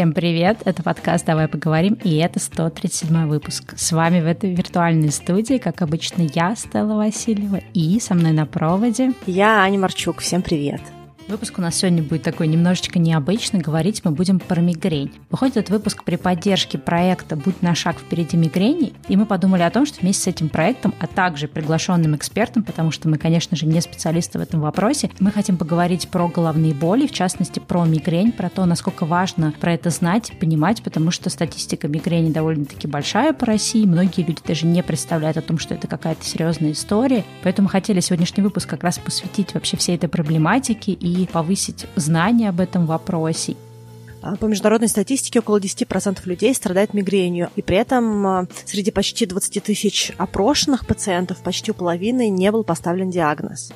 Всем привет! Это подкаст «Давай поговорим» и это 137 выпуск. С вами в этой виртуальной студии, как обычно, я, Стелла Васильева, и со мной на проводе... Я Аня Марчук. Всем привет! Выпуск у нас сегодня будет такой немножечко необычный. Говорить мы будем про мигрень. Выходит этот выпуск при поддержке проекта «Будь на шаг впереди мигрени», и мы подумали о том, что вместе с этим проектом, а также приглашенным экспертом, потому что мы, конечно же, не специалисты в этом вопросе, мы хотим поговорить про головные боли, в частности, про мигрень, про то, насколько важно про это знать, понимать, потому что статистика мигрени довольно-таки большая по России, многие люди даже не представляют о том, что это какая-то серьезная история, поэтому хотели сегодняшний выпуск как раз посвятить вообще всей этой проблематике и повысить знания об этом вопросе. А, по международной статистике около 10% людей страдает мигренью, и при этом а, среди почти 20 тысяч опрошенных пациентов почти у половины не был поставлен диагноз.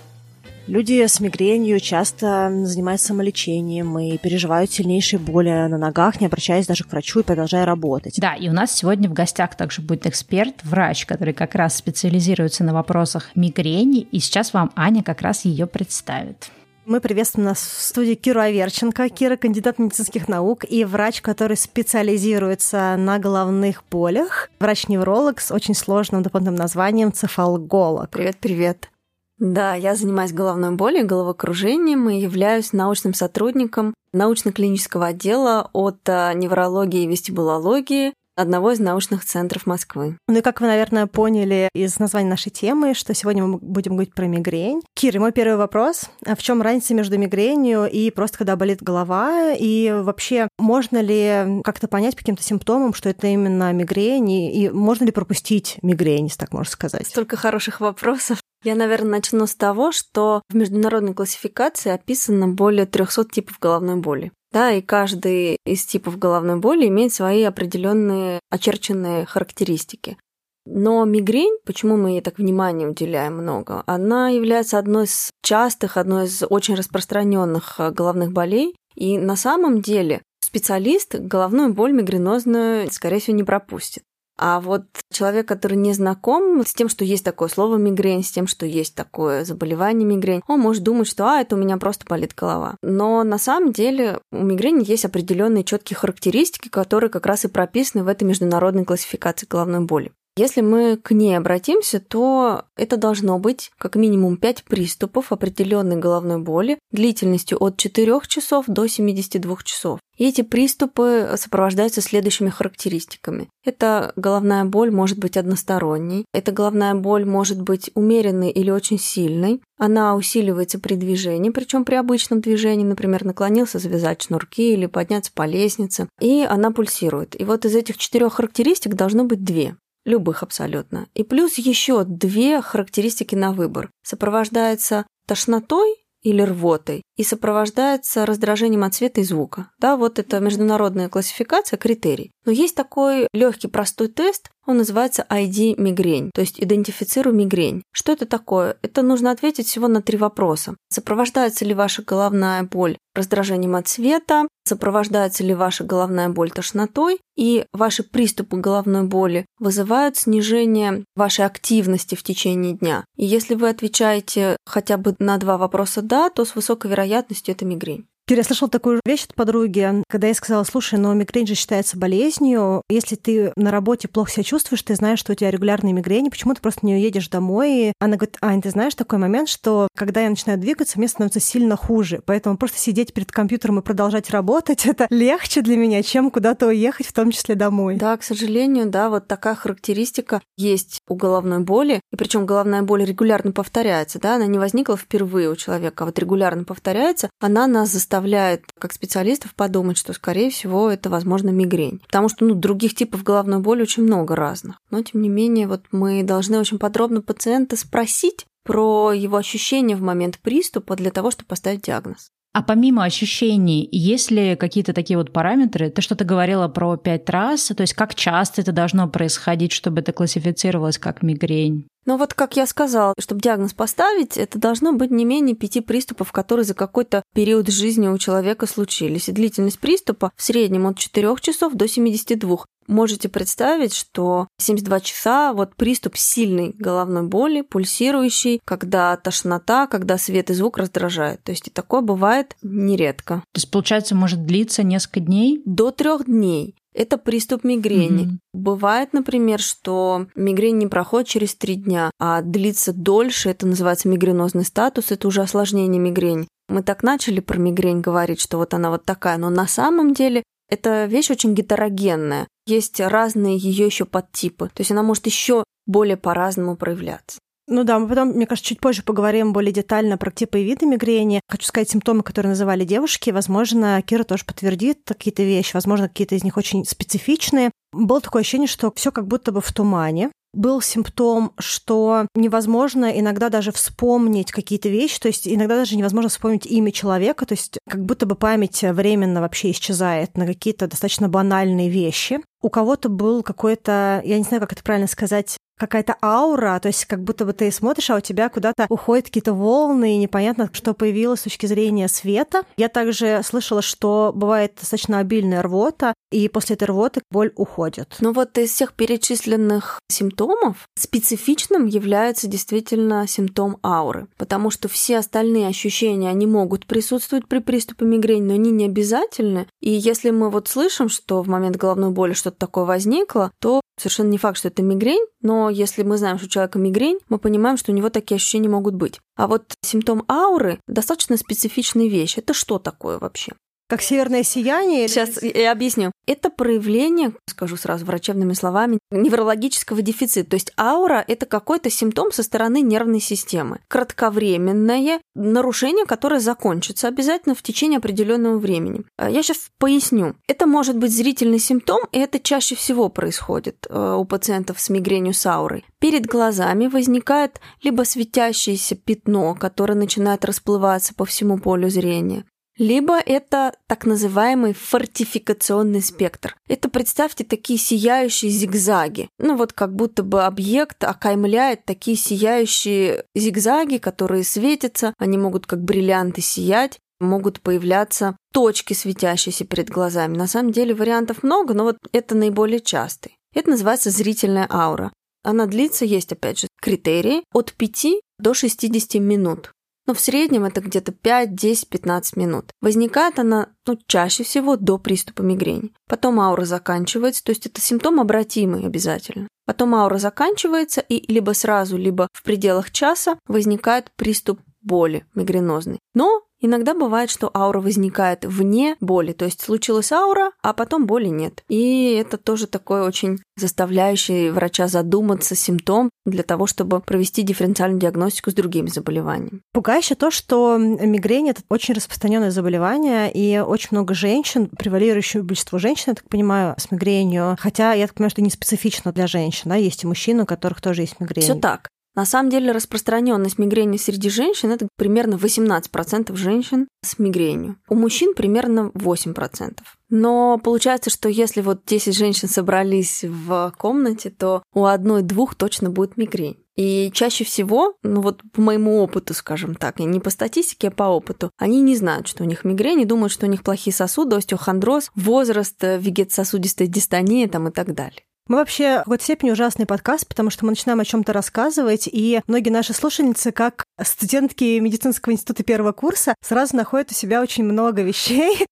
Люди с мигренью часто занимаются самолечением и переживают сильнейшие боли на ногах, не обращаясь даже к врачу и продолжая работать. Да, и у нас сегодня в гостях также будет эксперт, врач, который как раз специализируется на вопросах мигрени, и сейчас вам Аня как раз ее представит. Мы приветствуем нас в студии Киру Аверченко. Кира – кандидат медицинских наук и врач, который специализируется на головных болях. Врач-невролог с очень сложным дополнительным названием цефалголог. Привет-привет. Да, я занимаюсь головной болью, головокружением и являюсь научным сотрудником научно-клинического отдела от а, неврологии и вестибулологии одного из научных центров Москвы. Ну и как вы, наверное, поняли из названия нашей темы, что сегодня мы будем говорить про мигрень. Кира, мой первый вопрос. А в чем разница между мигренью и просто когда болит голова? И вообще, можно ли как-то понять по каким-то симптомам, что это именно мигрень? И, и можно ли пропустить мигрень, если так можно сказать? Столько хороших вопросов. Я, наверное, начну с того, что в международной классификации описано более 300 типов головной боли. Да, и каждый из типов головной боли имеет свои определенные очерченные характеристики. Но мигрень, почему мы ей так внимание уделяем много, она является одной из частых, одной из очень распространенных э, головных болей. И на самом деле специалист головную боль мигренозную, скорее всего, не пропустит. А вот человек, который не знаком с тем, что есть такое слово мигрень, с тем, что есть такое заболевание мигрень, он может думать, что а, это у меня просто болит голова. Но на самом деле у мигрени есть определенные четкие характеристики, которые как раз и прописаны в этой международной классификации головной боли. Если мы к ней обратимся, то это должно быть как минимум 5 приступов определенной головной боли длительностью от 4 часов до 72 часов. И эти приступы сопровождаются следующими характеристиками. Эта головная боль может быть односторонней, эта головная боль может быть умеренной или очень сильной, она усиливается при движении, причем при обычном движении, например, наклонился завязать шнурки или подняться по лестнице, и она пульсирует. И вот из этих четырех характеристик должно быть две любых абсолютно. И плюс еще две характеристики на выбор. Сопровождается тошнотой или рвотой и сопровождается раздражением от цвета и звука. Да, вот это международная классификация, критерий. Но есть такой легкий простой тест, он называется ID мигрень, то есть идентифицирую мигрень. Что это такое? Это нужно ответить всего на три вопроса. Сопровождается ли ваша головная боль раздражением от цвета? Сопровождается ли ваша головная боль тошнотой? И ваши приступы головной боли вызывают снижение вашей активности в течение дня. И если вы отвечаете хотя бы на два вопроса «да», то с высокой вероятностью это мигрень. Кира, я слышала такую вещь от подруги, когда я сказала, слушай, но мигрень же считается болезнью. Если ты на работе плохо себя чувствуешь, ты знаешь, что у тебя регулярные мигрени, почему ты просто не уедешь домой? Она говорит, Ань, ты знаешь такой момент, что когда я начинаю двигаться, мне становится сильно хуже. Поэтому просто сидеть перед компьютером и продолжать работать, это легче для меня, чем куда-то уехать, в том числе домой. Да, к сожалению, да, вот такая характеристика есть у головной боли. И причем головная боль регулярно повторяется, да, она не возникла впервые у человека, а вот регулярно повторяется, она нас заставляет заставляет как специалистов подумать, что, скорее всего, это, возможно, мигрень. Потому что ну, других типов головной боли очень много разных. Но, тем не менее, вот мы должны очень подробно пациента спросить про его ощущения в момент приступа для того, чтобы поставить диагноз. А помимо ощущений, есть ли какие-то такие вот параметры? Ты что-то говорила про пять раз, то есть как часто это должно происходить, чтобы это классифицировалось как мигрень? Но вот, как я сказала, чтобы диагноз поставить, это должно быть не менее пяти приступов, которые за какой-то период жизни у человека случились. И длительность приступа в среднем от 4 часов до 72. Можете представить, что 72 часа вот приступ сильной головной боли, пульсирующий, когда тошнота, когда свет и звук раздражает. То есть и такое бывает нередко. То есть, получается, может длиться несколько дней? До трех дней. Это приступ мигрени. Mm-hmm. Бывает, например, что мигрень не проходит через три дня, а длится дольше. Это называется мигренозный статус. Это уже осложнение мигрени. Мы так начали про мигрень говорить, что вот она вот такая, но на самом деле это вещь очень гетерогенная. Есть разные ее еще подтипы. То есть она может еще более по-разному проявляться. Ну да, мы потом, мне кажется, чуть позже поговорим более детально про типы и виды мигрени. Хочу сказать, симптомы, которые называли девушки, возможно, Кира тоже подтвердит какие-то вещи, возможно, какие-то из них очень специфичные. Было такое ощущение, что все как будто бы в тумане был симптом, что невозможно иногда даже вспомнить какие-то вещи, то есть иногда даже невозможно вспомнить имя человека, то есть как будто бы память временно вообще исчезает на какие-то достаточно банальные вещи. У кого-то был какой-то, я не знаю, как это правильно сказать, какая-то аура, то есть как будто бы ты смотришь, а у тебя куда-то уходят какие-то волны, и непонятно, что появилось с точки зрения света. Я также слышала, что бывает достаточно обильная рвота, и после этой рвоты боль уходит. Ну вот из всех перечисленных симптомов специфичным является действительно симптом ауры, потому что все остальные ощущения, они могут присутствовать при приступе мигрени, но они не обязательны. И если мы вот слышим, что в момент головной боли что-то такое возникло, то совершенно не факт, что это мигрень, но если мы знаем, что у человека мигрень, мы понимаем, что у него такие ощущения могут быть. А вот симптом ауры достаточно специфичная вещь. Это что такое вообще? Как северное сияние? Сейчас я объясню. Это проявление, скажу сразу врачебными словами, неврологического дефицита. То есть аура – это какой-то симптом со стороны нервной системы. Кратковременное нарушение, которое закончится обязательно в течение определенного времени. А я сейчас поясню. Это может быть зрительный симптом, и это чаще всего происходит э, у пациентов с мигренью с аурой. Перед глазами возникает либо светящееся пятно, которое начинает расплываться по всему полю зрения, либо это так называемый фортификационный спектр. Это, представьте, такие сияющие зигзаги. Ну вот как будто бы объект окаймляет такие сияющие зигзаги, которые светятся, они могут как бриллианты сиять, могут появляться точки, светящиеся перед глазами. На самом деле вариантов много, но вот это наиболее частый. Это называется зрительная аура. Она длится, есть опять же критерии, от 5 до 60 минут но в среднем это где-то 5, 10, 15 минут. Возникает она ну, чаще всего до приступа мигрени. Потом аура заканчивается, то есть это симптом обратимый обязательно. Потом аура заканчивается, и либо сразу, либо в пределах часа возникает приступ боли мигренозный. Но Иногда бывает, что аура возникает вне боли, то есть случилась аура, а потом боли нет. И это тоже такой очень заставляющий врача задуматься симптом для того, чтобы провести дифференциальную диагностику с другими заболеваниями. Пугающе то, что мигрень – это очень распространенное заболевание, и очень много женщин, превалирующее большинство женщин, я так понимаю, с мигренью, хотя я так понимаю, что не специфично для женщин, да, есть и мужчины, у которых тоже есть мигрень. Все так. На самом деле распространенность мигрени среди женщин это примерно 18% женщин с мигренью. У мужчин примерно 8%. Но получается, что если вот 10 женщин собрались в комнате, то у одной-двух точно будет мигрень. И чаще всего, ну вот по моему опыту, скажем так, не по статистике, а по опыту, они не знают, что у них мигрень, и думают, что у них плохие сосуды, остеохондроз, возраст, вегетососудистая дистония там и так далее. Мы вообще в какой-то степени ужасный подкаст, потому что мы начинаем о чем-то рассказывать, и многие наши слушательницы, как студентки медицинского института первого курса, сразу находят у себя очень много вещей.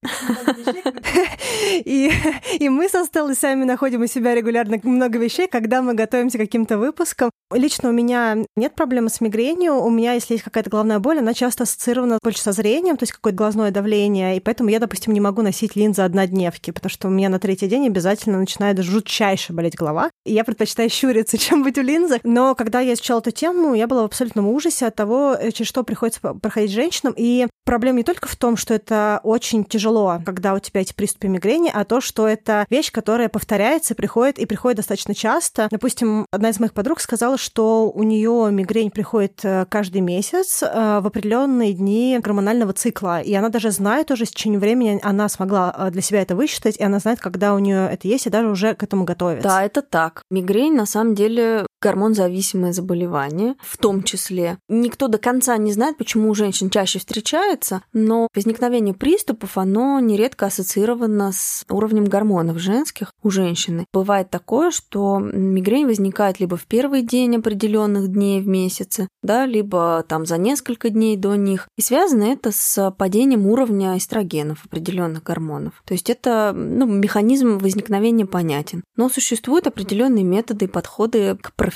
И, и мы со Стеллой сами находим у себя регулярно много вещей, когда мы готовимся к каким-то выпускам. Лично у меня нет проблемы с мигренью. У меня, если есть какая-то головная боль, она часто ассоциирована больше со зрением, то есть какое-то глазное давление, и поэтому я, допустим, не могу носить линзы однодневки, потому что у меня на третий день обязательно начинает жутчайше болеть голова. И я предпочитаю щуриться, чем быть в линзах. Но когда я изучала эту тему, я была в абсолютном ужасе от того, э, через что приходится проходить женщинам. И проблема не только в том, что это очень тяжело, когда у тебя эти приступы мигрени, а то, что это вещь, которая повторяется, приходит и приходит достаточно часто. Допустим, одна из моих подруг сказала, что у нее мигрень приходит э, каждый месяц э, в определенные дни гормонального цикла. И она даже знает уже, с течением времени она смогла для себя это высчитать, и она знает, когда у нее это есть, и даже уже к этому готовится. Да, это так. Мигрень на самом деле гормонзависимое заболевание, в том числе. Никто до конца не знает, почему у женщин чаще встречается, но возникновение приступов, оно нередко ассоциировано с уровнем гормонов женских у женщины. Бывает такое, что мигрень возникает либо в первый день определенных дней в месяце, да, либо там за несколько дней до них. И связано это с падением уровня эстрогенов, определенных гормонов. То есть это ну, механизм возникновения понятен. Но существуют определенные методы и подходы к профилактике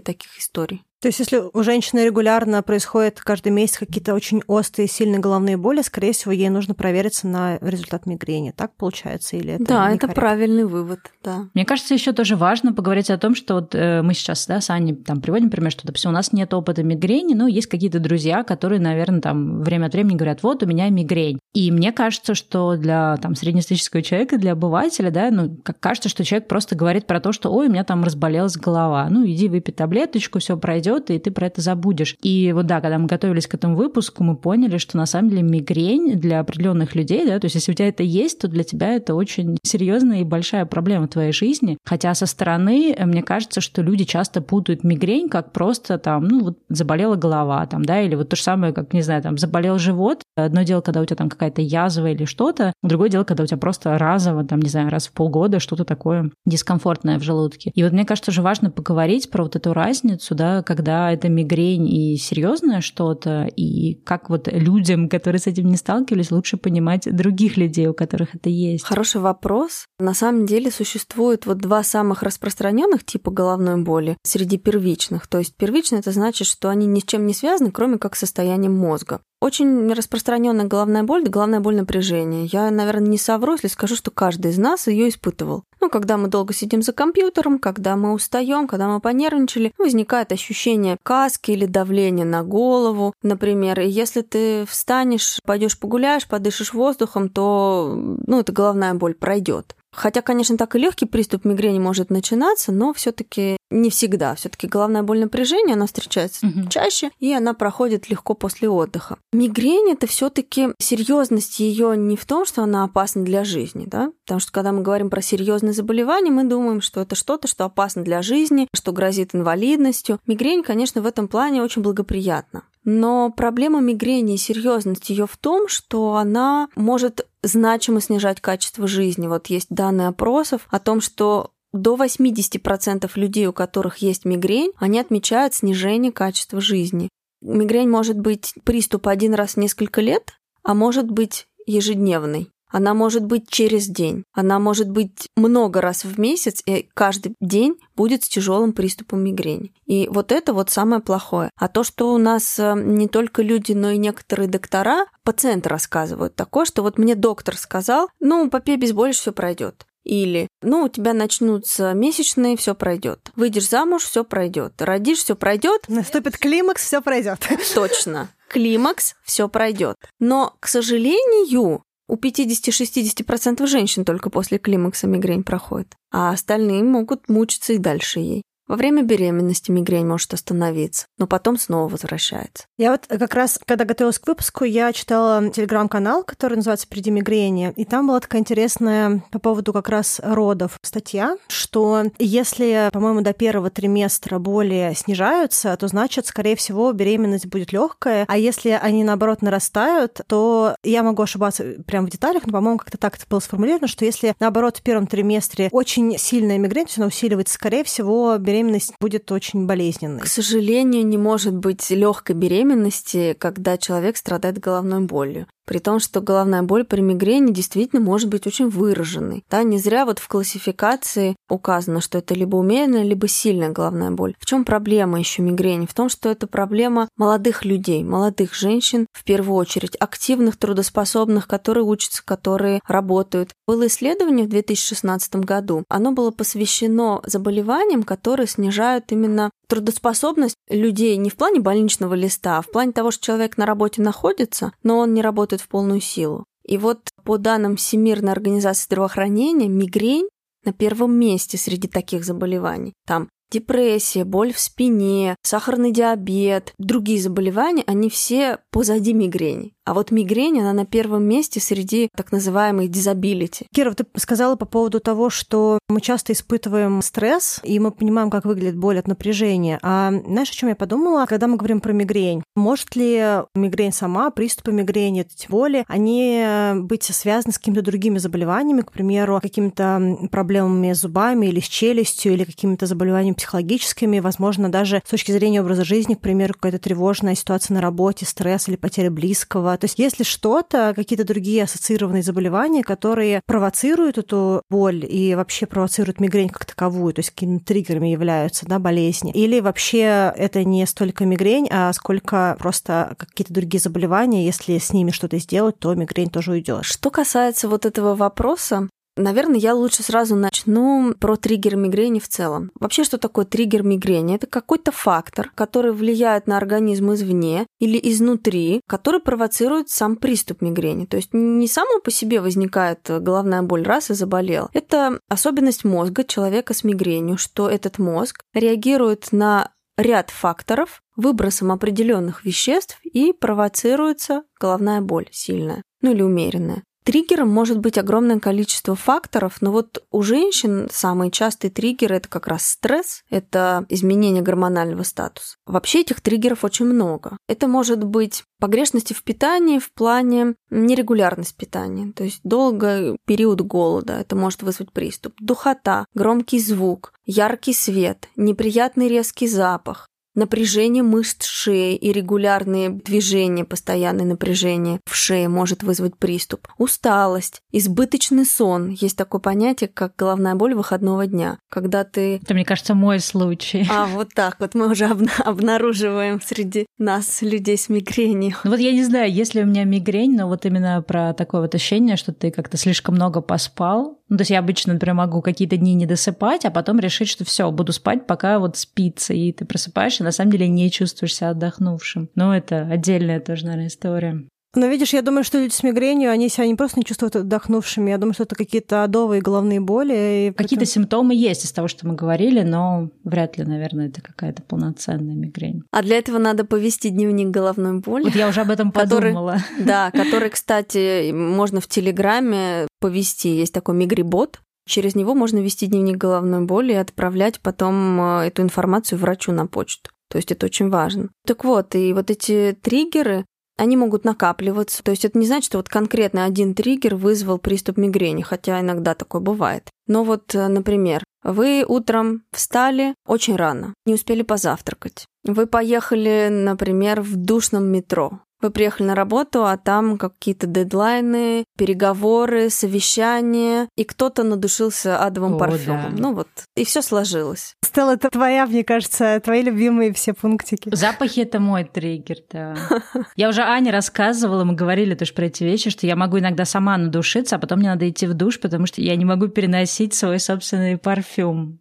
таких историй. То есть, если у женщины регулярно происходят каждый месяц какие-то очень острые, сильные головные боли, скорее всего, ей нужно провериться на результат мигрени. Так получается или это? Да, это правильный вывод, да. Мне кажется, еще тоже важно поговорить о том, что вот э, мы сейчас, да, с Аней там приводим пример, что, допустим, у нас нет опыта мигрени, но есть какие-то друзья, которые, наверное, там время от времени говорят, вот у меня мигрень. И мне кажется, что для там среднестатистического человека, для обывателя, да, ну, как кажется, что человек просто говорит про то, что, ой, у меня там разболелась голова. Ну, иди выпей таблеточку, все пройдет пройдет, и ты про это забудешь. И вот да, когда мы готовились к этому выпуску, мы поняли, что на самом деле мигрень для определенных людей, да, то есть если у тебя это есть, то для тебя это очень серьезная и большая проблема в твоей жизни. Хотя со стороны, э, мне кажется, что люди часто путают мигрень как просто там, ну вот заболела голова там, да, или вот то же самое, как, не знаю, там заболел живот. Одно дело, когда у тебя там какая-то язва или что-то, другое дело, когда у тебя просто разово, там, не знаю, раз в полгода что-то такое дискомфортное в желудке. И вот мне кажется, же важно поговорить про вот эту разницу, да, как когда это мигрень и серьезное что-то, и как вот людям, которые с этим не сталкивались, лучше понимать других людей, у которых это есть? Хороший вопрос. На самом деле существует вот два самых распространенных типа головной боли среди первичных. То есть первичный это значит, что они ни с чем не связаны, кроме как состоянием мозга. Очень распространенная головная боль, да головная боль напряжения. Я, наверное, не совру, если скажу, что каждый из нас ее испытывал. Ну, когда мы долго сидим за компьютером, когда мы устаем, когда мы понервничали, возникает ощущение каски или давления на голову, например. И если ты встанешь, пойдешь погуляешь, подышишь воздухом, то ну, эта головная боль пройдет. Хотя, конечно, так и легкий приступ мигрени может начинаться, но все-таки не всегда. Все-таки головная боль напряжения, она встречается угу. чаще, и она проходит легко после отдыха. Мигрень это все-таки серьезность ее не в том, что она опасна для жизни, да? Потому что когда мы говорим про серьезные заболевания, мы думаем, что это что-то, что опасно для жизни, что грозит инвалидностью. Мигрень, конечно, в этом плане очень благоприятна. Но проблема мигрени и серьезность ее в том, что она может значимо снижать качество жизни. Вот есть данные опросов о том, что до 80% людей, у которых есть мигрень, они отмечают снижение качества жизни. Мигрень может быть приступ один раз в несколько лет, а может быть ежедневный. Она может быть через день. Она может быть много раз в месяц, и каждый день будет с тяжелым приступом мигрени. И вот это вот самое плохое. А то, что у нас э, не только люди, но и некоторые доктора, пациенты рассказывают такое, что вот мне доктор сказал, ну, попей обезболивающее, все пройдет. Или, ну, у тебя начнутся месячные, все пройдет. Выйдешь замуж, все пройдет. Родишь, все пройдет. Наступит климакс, все пройдет. Точно. Климакс, все пройдет. Но, к сожалению, у 50-60% женщин только после климакса мигрень проходит, а остальные могут мучиться и дальше ей. Во время беременности мигрень может остановиться, но потом снова возвращается. Я вот как раз, когда готовилась к выпуску, я читала телеграм-канал, который называется «Приди мигрени», и там была такая интересная по поводу как раз родов статья, что если, по-моему, до первого триместра боли снижаются, то значит, скорее всего, беременность будет легкая, а если они, наоборот, нарастают, то я могу ошибаться прямо в деталях, но, по-моему, как-то так это было сформулировано, что если, наоборот, в первом триместре очень сильная мигрень, то она усиливается, скорее всего, беременность беременность будет очень болезненной. К сожалению, не может быть легкой беременности, когда человек страдает головной болью. При том, что головная боль при мигрени действительно может быть очень выраженной. Да, не зря вот в классификации указано, что это либо умеренная, либо сильная головная боль. В чем проблема еще мигрени? В том, что это проблема молодых людей, молодых женщин, в первую очередь, активных, трудоспособных, которые учатся, которые работают. Было исследование в 2016 году. Оно было посвящено заболеваниям, которые снижают именно трудоспособность людей не в плане больничного листа, а в плане того, что человек на работе находится, но он не работает в полную силу. И вот по данным Всемирной организации здравоохранения, мигрень на первом месте среди таких заболеваний. Там депрессия, боль в спине, сахарный диабет, другие заболевания, они все позади мигрени. А вот мигрень, она на первом месте среди так называемых дизабилити. Кира, ты сказала по поводу того, что мы часто испытываем стресс, и мы понимаем, как выглядит боль от напряжения. А знаешь, о чем я подумала, когда мы говорим про мигрень? Может ли мигрень сама, приступы мигрени, эти боли, они быть связаны с какими-то другими заболеваниями, к примеру, какими-то проблемами с зубами или с челюстью, или какими-то заболеваниями психологическими, возможно, даже с точки зрения образа жизни, к примеру, какая-то тревожная ситуация на работе, стресс или потеря близкого. То есть если что-то, какие-то другие ассоциированные заболевания, которые провоцируют эту боль и вообще провоцируют мигрень как таковую, то есть какими-то триггерами являются, да, болезни, или вообще это не столько мигрень, а сколько просто какие-то другие заболевания, если с ними что-то сделать, то мигрень тоже уйдет. Что касается вот этого вопроса, Наверное, я лучше сразу начну про триггер мигрени в целом. Вообще, что такое триггер мигрени? Это какой-то фактор, который влияет на организм извне или изнутри, который провоцирует сам приступ мигрени. То есть не само по себе возникает головная боль раз и заболел. Это особенность мозга человека с мигренью, что этот мозг реагирует на ряд факторов выбросом определенных веществ и провоцируется головная боль сильная, ну или умеренная. Триггером может быть огромное количество факторов, но вот у женщин самый частый триггер это как раз стресс, это изменение гормонального статуса. Вообще этих триггеров очень много. Это может быть погрешности в питании в плане нерегулярность питания, то есть долгий период голода, это может вызвать приступ, духота, громкий звук, яркий свет, неприятный резкий запах, Напряжение мышц шеи и регулярные движения, постоянное напряжение в шее может вызвать приступ. Усталость, избыточный сон. Есть такое понятие, как головная боль выходного дня. Когда ты... Это, мне кажется, мой случай. А, вот так вот мы уже обнаруживаем среди нас людей с мигренью. Ну вот я не знаю, если у меня мигрень, но вот именно про такое вот ощущение, что ты как-то слишком много поспал, ну, то есть я обычно, например, могу какие-то дни не досыпать, а потом решить, что все, буду спать, пока вот спится, и ты просыпаешься, на самом деле не чувствуешь себя отдохнувшим. Но это отдельная тоже, наверное, история. Но видишь, я думаю, что люди с мигренью, они себя не просто не чувствуют отдохнувшими, я думаю, что это какие-то адовые головные боли. Какие-то симптомы есть из того, что мы говорили, но вряд ли, наверное, это какая-то полноценная мигрень. А для этого надо повести дневник головной боли. Вот я уже об этом подумала. Который, да, который, кстати, можно в Телеграме повести. Есть такой мигрибот, Через него можно вести дневник головной боли и отправлять потом э, эту информацию врачу на почту. То есть это очень важно. Так вот, и вот эти триггеры, они могут накапливаться. То есть это не значит, что вот конкретно один триггер вызвал приступ мигрени, хотя иногда такое бывает. Но вот, э, например, вы утром встали очень рано, не успели позавтракать. Вы поехали, например, в душном метро. Вы приехали на работу, а там какие-то дедлайны, переговоры, совещания, и кто-то надушился адовым О, парфюмом. Да. Ну вот, и все сложилось. Стелла, это твоя, мне кажется, твои любимые все пунктики. Запахи — это мой триггер, да. Я уже Ане рассказывала, мы говорили тоже про эти вещи, что я могу иногда сама надушиться, а потом мне надо идти в душ, потому что я не могу переносить свой собственный парфюм.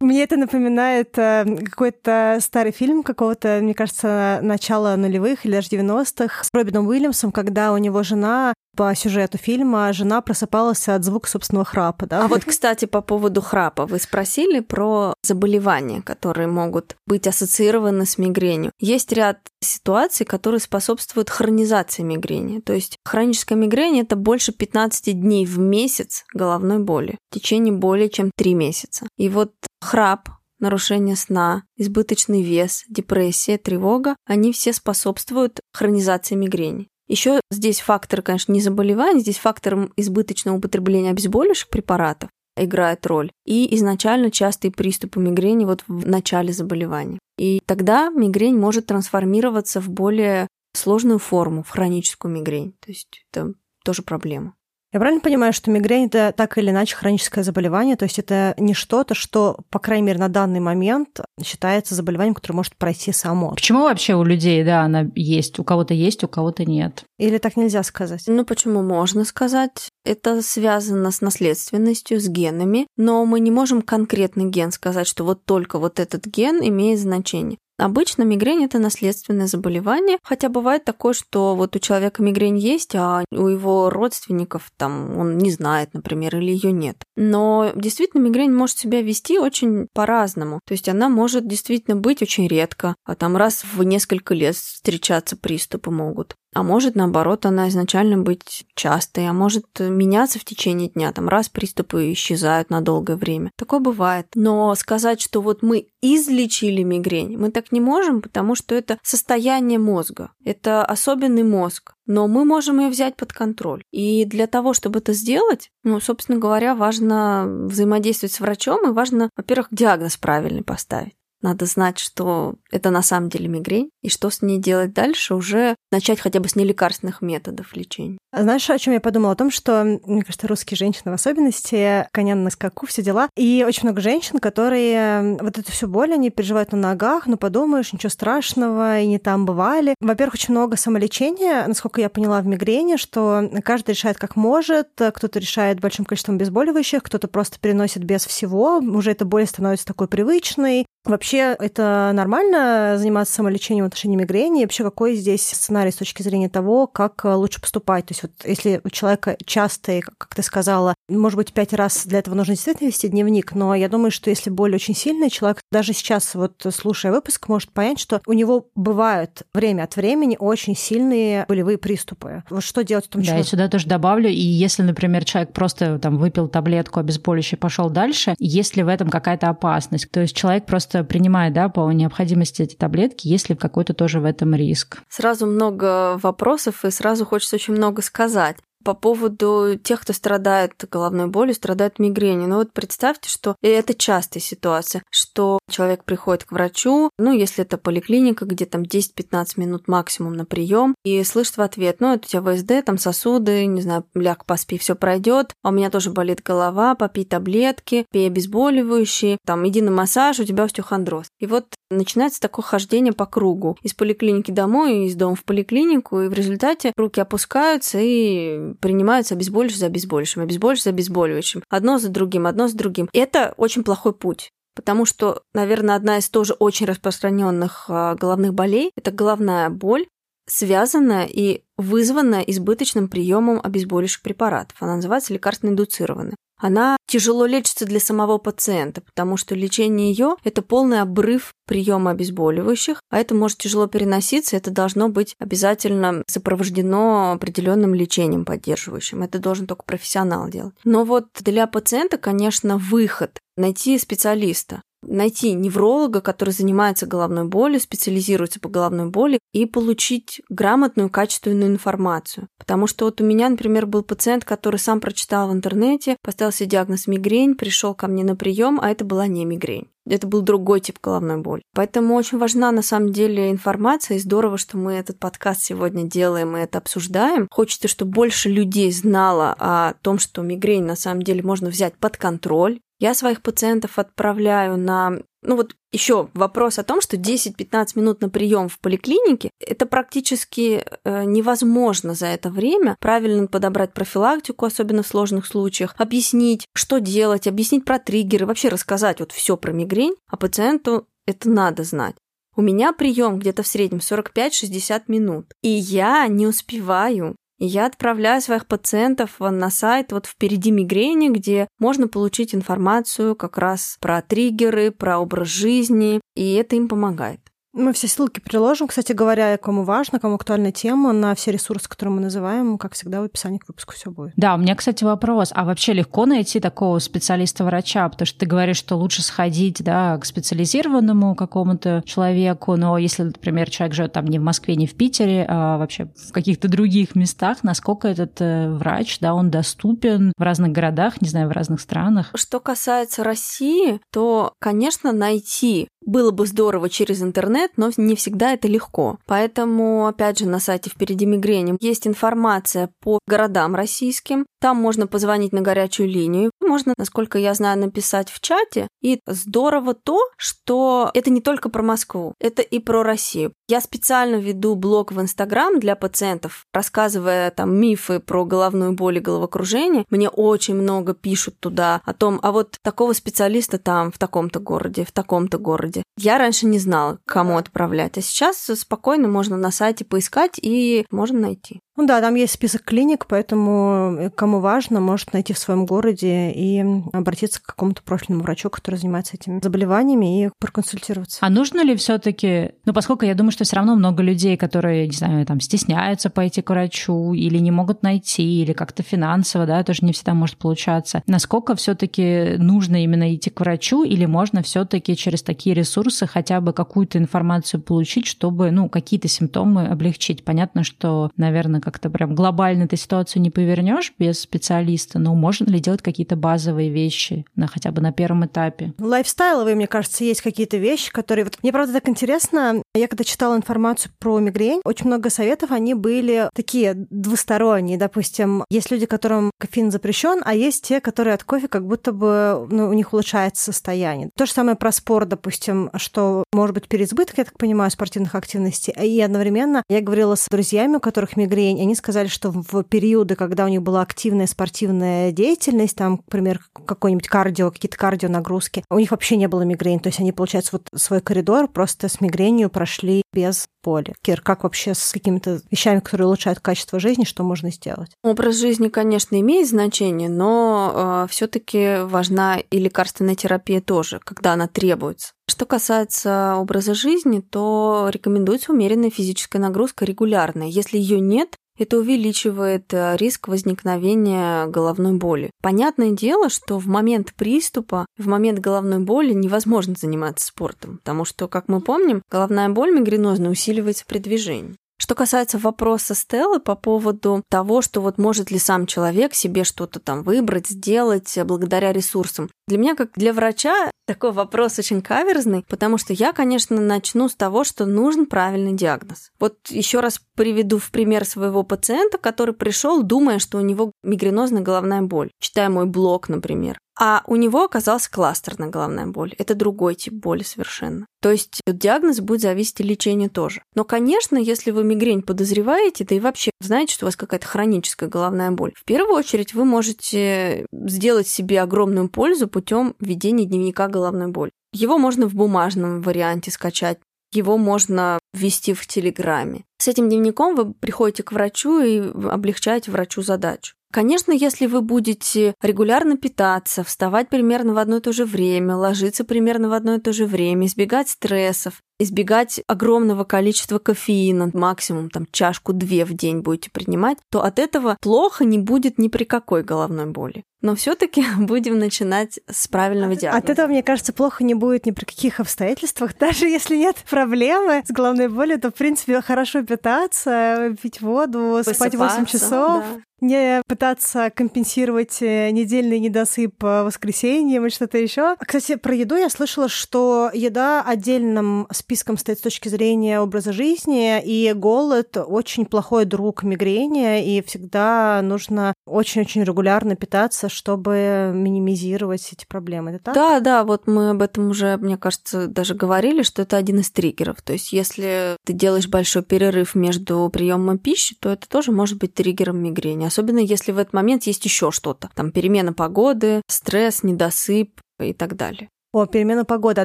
Мне это напоминает э, какой-то старый фильм какого-то, мне кажется, начала нулевых или даже 90-х с Робином Уильямсом, когда у него жена по сюжету фильма жена просыпалась от звука собственного храпа. Да? А вот, кстати, по поводу храпа. Вы спросили про заболевания, которые могут быть ассоциированы с мигренью. Есть ряд ситуаций, которые способствуют хронизации мигрени. То есть хроническая мигрень – это больше 15 дней в месяц головной боли в течение более чем 3 месяца. И вот храп, нарушение сна, избыточный вес, депрессия, тревога, они все способствуют хронизации мигрени. Еще здесь фактор, конечно, не заболевания, здесь фактор избыточного употребления обезболивающих препаратов играет роль. И изначально частые приступы мигрени вот в начале заболевания. И тогда мигрень может трансформироваться в более сложную форму, в хроническую мигрень. То есть это тоже проблема. Я правильно понимаю, что мигрень это так или иначе хроническое заболевание, то есть это не что-то, что, по крайней мере, на данный момент считается заболеванием, которое может пройти само. Почему вообще у людей, да, она есть? У кого-то есть, у кого-то нет. Или так нельзя сказать? Ну, почему можно сказать? Это связано с наследственностью, с генами, но мы не можем конкретный ген сказать, что вот только вот этот ген имеет значение. Обычно мигрень – это наследственное заболевание, хотя бывает такое, что вот у человека мигрень есть, а у его родственников там он не знает, например, или ее нет. Но действительно мигрень может себя вести очень по-разному. То есть она может действительно быть очень редко, а там раз в несколько лет встречаться приступы могут. А может, наоборот, она изначально быть частой, а может меняться в течение дня. Там раз приступы исчезают на долгое время. Такое бывает. Но сказать, что вот мы излечили мигрень, мы так не можем, потому что это состояние мозга. Это особенный мозг. Но мы можем ее взять под контроль. И для того, чтобы это сделать, ну, собственно говоря, важно взаимодействовать с врачом и важно, во-первых, диагноз правильный поставить. Надо знать, что это на самом деле мигрень, и что с ней делать дальше, уже начать хотя бы с нелекарственных методов лечения. А знаешь, о чем я подумала? О том, что, мне кажется, русские женщины в особенности, коня на скаку, все дела. И очень много женщин, которые вот эту всю боль, они переживают на ногах, ну подумаешь, ничего страшного, и не там бывали. Во-первых, очень много самолечения, насколько я поняла в мигрени, что каждый решает как может, кто-то решает большим количеством обезболивающих, кто-то просто переносит без всего, уже эта боль становится такой привычной, Вообще, это нормально заниматься самолечением в отношении мигрени? И вообще, какой здесь сценарий с точки зрения того, как э, лучше поступать? То есть вот если у человека часто, как ты сказала, может быть, пять раз для этого нужно действительно вести дневник, но я думаю, что если боль очень сильная, человек даже сейчас, вот слушая выпуск, может понять, что у него бывают время от времени очень сильные болевые приступы. Вот что делать в том числе? Да, я сюда тоже добавлю. И если, например, человек просто там выпил таблетку обезболивающее, пошел дальше, есть ли в этом какая-то опасность? То есть человек просто просто принимает, да, по необходимости эти таблетки, есть ли какой-то тоже в этом риск? Сразу много вопросов, и сразу хочется очень много сказать по поводу тех, кто страдает головной болью, страдает мигренью. Ну вот представьте, что это частая ситуация, что человек приходит к врачу, ну если это поликлиника, где там 10-15 минут максимум на прием, и слышит в ответ, ну это у тебя ВСД, там сосуды, не знаю, ляг, поспи, все пройдет, а у меня тоже болит голова, попей таблетки, пей обезболивающие, там иди на массаж, у тебя остеохондроз. И вот начинается такое хождение по кругу. Из поликлиники домой, из дома в поликлинику, и в результате руки опускаются и принимаются обезболивающие за обезболивающим, обезболивающие за обезболивающим, одно за другим, одно за другим. Это очень плохой путь. Потому что, наверное, одна из тоже очень распространенных а, головных болей – это головная боль, связанная и вызванная избыточным приемом обезболивающих препаратов. Она называется лекарственно-индуцированная она тяжело лечится для самого пациента, потому что лечение ее – это полный обрыв приема обезболивающих, а это может тяжело переноситься, это должно быть обязательно сопровождено определенным лечением поддерживающим. Это должен только профессионал делать. Но вот для пациента, конечно, выход – найти специалиста, найти невролога, который занимается головной болью, специализируется по головной боли, и получить грамотную, качественную информацию. Потому что вот у меня, например, был пациент, который сам прочитал в интернете, поставил себе диагноз мигрень, пришел ко мне на прием, а это была не мигрень. Это был другой тип головной боли. Поэтому очень важна на самом деле информация, и здорово, что мы этот подкаст сегодня делаем и это обсуждаем. Хочется, чтобы больше людей знало о том, что мигрень на самом деле можно взять под контроль, я своих пациентов отправляю на... Ну вот еще вопрос о том, что 10-15 минут на прием в поликлинике это практически э, невозможно за это время правильно подобрать профилактику, особенно в сложных случаях, объяснить, что делать, объяснить про триггеры, вообще рассказать вот все про мигрень, а пациенту это надо знать. У меня прием где-то в среднем 45-60 минут, и я не успеваю я отправляю своих пациентов на сайт вот впереди мигрени, где можно получить информацию как раз про триггеры, про образ жизни, и это им помогает. Мы все ссылки приложим, кстати говоря, кому важно, кому актуальна тема, на все ресурсы, которые мы называем, как всегда, в описании к выпуску все будет. Да, у меня, кстати, вопрос. А вообще легко найти такого специалиста-врача? Потому что ты говоришь, что лучше сходить да, к специализированному какому-то человеку, но если, например, человек живет там не в Москве, не в Питере, а вообще в каких-то других местах, насколько этот э, врач, да, он доступен в разных городах, не знаю, в разных странах? Что касается России, то, конечно, найти было бы здорово через интернет, но не всегда это легко. Поэтому, опять же, на сайте «Впереди мигрени» есть информация по городам российским. Там можно позвонить на горячую линию. Можно, насколько я знаю, написать в чате. И здорово то, что это не только про Москву, это и про Россию. Я специально веду блог в Инстаграм для пациентов, рассказывая там мифы про головную боль и головокружение. Мне очень много пишут туда о том, а вот такого специалиста там в таком-то городе, в таком-то городе городе. Я раньше не знала, кому отправлять, а сейчас спокойно можно на сайте поискать и можно найти. Ну да, там есть список клиник, поэтому э, кому важно, может найти в своем городе и обратиться к какому-то профильному врачу, который занимается этими заболеваниями, и проконсультироваться. А нужно ли все-таки, ну, поскольку я думаю, что все равно много людей, которые, не знаю, там стесняются пойти к врачу или не могут найти, или как-то финансово, да, тоже не всегда может получаться. Насколько все-таки нужно именно идти к врачу, или можно все-таки через такие ресурсы хотя бы какую-то информацию получить, чтобы, ну, какие-то симптомы облегчить? Понятно, что, наверное, как-то прям глобально ты ситуацию не повернешь без специалиста, но можно ли делать какие-то базовые вещи на хотя бы на первом этапе? Лайфстайловые, мне кажется, есть какие-то вещи, которые... Вот мне, правда, так интересно, я когда читала информацию про мигрень, очень много советов, они были такие двусторонние. Допустим, есть люди, которым кофеин запрещен, а есть те, которые от кофе как будто бы ну, у них улучшается состояние. То же самое про спорт, допустим, что может быть переизбыток, я так понимаю, спортивных активностей. И одновременно я говорила с друзьями, у которых мигрень, и они сказали, что в периоды, когда у них была активная спортивная деятельность, там, например, какой-нибудь кардио, какие-то кардио нагрузки, у них вообще не было мигрень. То есть они, получается, вот свой коридор просто с мигренью прошли без боли. Кир, как вообще с какими-то вещами, которые улучшают качество жизни, что можно сделать? Образ жизни, конечно, имеет значение, но э, все-таки важна и лекарственная терапия тоже, когда она требуется. Что касается образа жизни, то рекомендуется умеренная физическая нагрузка регулярная. Если ее нет, это увеличивает э, риск возникновения головной боли. Понятное дело, что в момент приступа, в момент головной боли невозможно заниматься спортом, потому что, как мы помним, головная боль мигренозная усиливается при движении. Что касается вопроса Стеллы по поводу того, что вот может ли сам человек себе что-то там выбрать, сделать э, благодаря ресурсам. Для меня, как для врача, такой вопрос очень каверзный, потому что я, конечно, начну с того, что нужен правильный диагноз. Вот еще раз приведу в пример своего пациента, который пришел, думая, что у него мигренозная головная боль. Читая мой блог, например. А у него оказался кластерная головная боль. Это другой тип боли совершенно. То есть диагноз будет зависеть от лечения тоже. Но, конечно, если вы мигрень подозреваете, да и вообще знаете, что у вас какая-то хроническая головная боль, в первую очередь вы можете сделать себе огромную пользу путем ведения дневника головной боли. Его можно в бумажном варианте скачать, его можно ввести в Телеграме. С этим дневником вы приходите к врачу и облегчаете врачу задачу. Конечно, если вы будете регулярно питаться, вставать примерно в одно и то же время, ложиться примерно в одно и то же время, избегать стрессов, избегать огромного количества кофеина, максимум там чашку-две в день будете принимать, то от этого плохо не будет ни при какой головной боли. Но все-таки будем начинать с правильного диагноза. От этого, мне кажется, плохо не будет ни при каких обстоятельствах. Даже если нет проблемы с головной болью, то, в принципе, хорошо питаться, пить воду, спать 8 часов. Да не пытаться компенсировать э, недельный недосып по воскресеньям и что-то еще. Кстати, про еду я слышала, что еда отдельным списком стоит с точки зрения образа жизни, и голод очень плохой друг мигрени, и всегда нужно очень-очень регулярно питаться, чтобы минимизировать эти проблемы. Это так? Да, да, вот мы об этом уже, мне кажется, даже говорили, что это один из триггеров. То есть, если ты делаешь большой перерыв между приемом пищи, то это тоже может быть триггером мигрени. Особенно если в этот момент есть еще что-то. Там перемена погоды, стресс, недосып и так далее. О, перемена погоды. А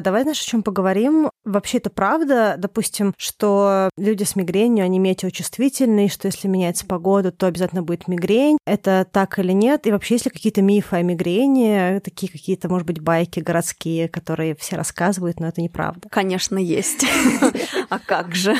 давай, знаешь, о чем поговорим? Вообще это правда, допустим, что люди с мигренью, они метеочувствительные, что если меняется погода, то обязательно будет мигрень. Это так или нет? И вообще, есть ли какие-то мифы о мигрени, такие какие-то, может быть, байки городские, которые все рассказывают, но это неправда? Конечно, есть. А как же?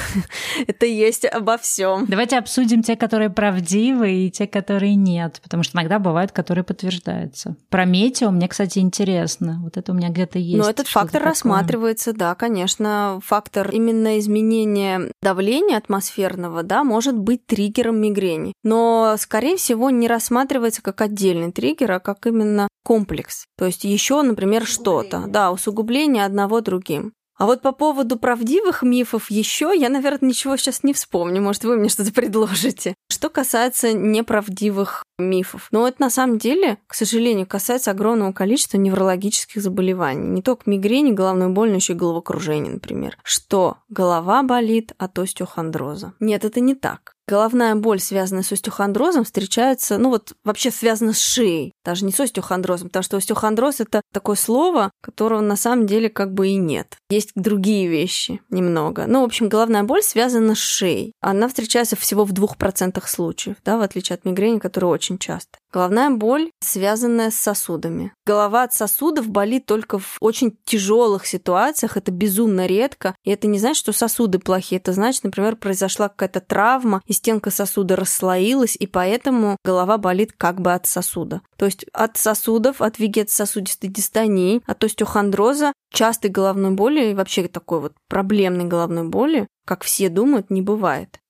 Это есть обо всем. Давайте обсудим те, которые правдивы, и те, которые нет, потому что иногда бывают, которые подтверждаются. Про метео мне, кстати, интересно. Вот это у меня где-то есть. Но этот фактор такое. рассматривается, да, конечно конечно, фактор именно изменения давления атмосферного, да, может быть триггером мигрени. Но, скорее всего, не рассматривается как отдельный триггер, а как именно комплекс. То есть еще, например, что-то, да, усугубление одного другим. А вот по поводу правдивых мифов еще я, наверное, ничего сейчас не вспомню. Может, вы мне что-то предложите. Что касается неправдивых мифов. Но это на самом деле, к сожалению, касается огромного количества неврологических заболеваний. Не только мигрени, головной боли, но еще и головокружение, например. Что голова болит от остеохондроза. Нет, это не так. Головная боль, связанная с остеохондрозом, встречается, ну вот вообще связана с шеей, даже не с остеохондрозом, потому что остеохондроз это такое слово, которого на самом деле как бы и нет. Есть другие вещи немного. Ну, в общем, головная боль связана с шеей. Она встречается всего в двух процентах случаев, да, в отличие от мигрени, которая очень часто. Головная боль, связанная с сосудами. Голова от сосудов болит только в очень тяжелых ситуациях. Это безумно редко. И это не значит, что сосуды плохие. Это значит, например, произошла какая-то травма, и стенка сосуда расслоилась, и поэтому голова болит как бы от сосуда. То есть от сосудов, от вегетососудистой дистонии, от остеохондроза, частой головной боли и вообще такой вот проблемной головной боли, как все думают, не бывает.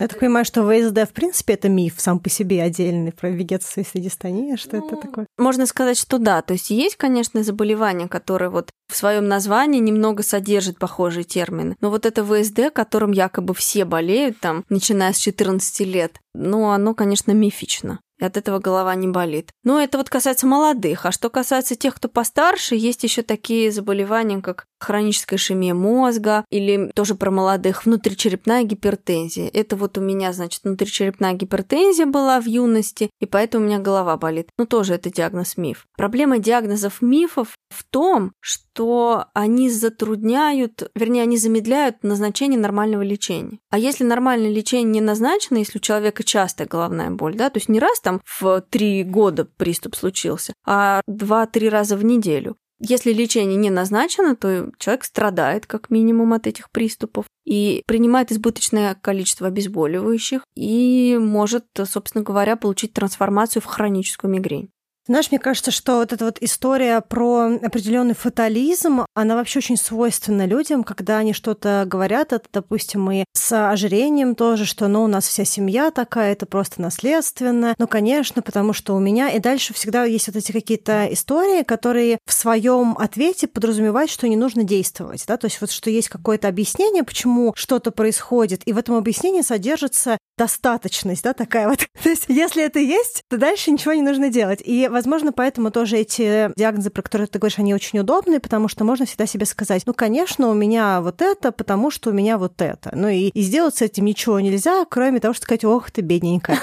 Я так понимаю, что ВСД, в принципе, это миф сам по себе отдельный про вегетацию и дистонию, что ну, это такое? Можно сказать, что да. То есть есть, конечно, заболевания, которые вот в своем названии немного содержат похожие термины. Но вот это ВСД, которым якобы все болеют, там, начиная с 14 лет, ну, оно, конечно, мифично и от этого голова не болит. Но это вот касается молодых. А что касается тех, кто постарше, есть еще такие заболевания, как хроническая ишемия мозга или тоже про молодых внутричерепная гипертензия. Это вот у меня, значит, внутричерепная гипертензия была в юности, и поэтому у меня голова болит. Ну, тоже это диагноз миф. Проблема диагнозов мифов в том, что они затрудняют, вернее, они замедляют назначение нормального лечения. А если нормальное лечение не назначено, если у человека частая головная боль, да, то есть не раз там в три года приступ случился, а два-три раза в неделю, если лечение не назначено, то человек страдает как минимум от этих приступов и принимает избыточное количество обезболивающих и может, собственно говоря, получить трансформацию в хроническую мигрень. Знаешь, мне кажется, что вот эта вот история про определенный фатализм, она вообще очень свойственна людям, когда они что-то говорят, это, допустим, и с ожирением тоже, что, ну, у нас вся семья такая, это просто наследственно. Ну, конечно, потому что у меня... И дальше всегда есть вот эти какие-то истории, которые в своем ответе подразумевают, что не нужно действовать, да, то есть вот что есть какое-то объяснение, почему что-то происходит, и в этом объяснении содержится достаточность, да, такая вот. То есть если это есть, то дальше ничего не нужно делать. И возможно, поэтому тоже эти диагнозы, про которые ты говоришь, они очень удобные, потому что можно всегда себе сказать, ну, конечно, у меня вот это, потому что у меня вот это. Ну, и, и сделать с этим ничего нельзя, кроме того, что сказать, ох, ты бедненькая.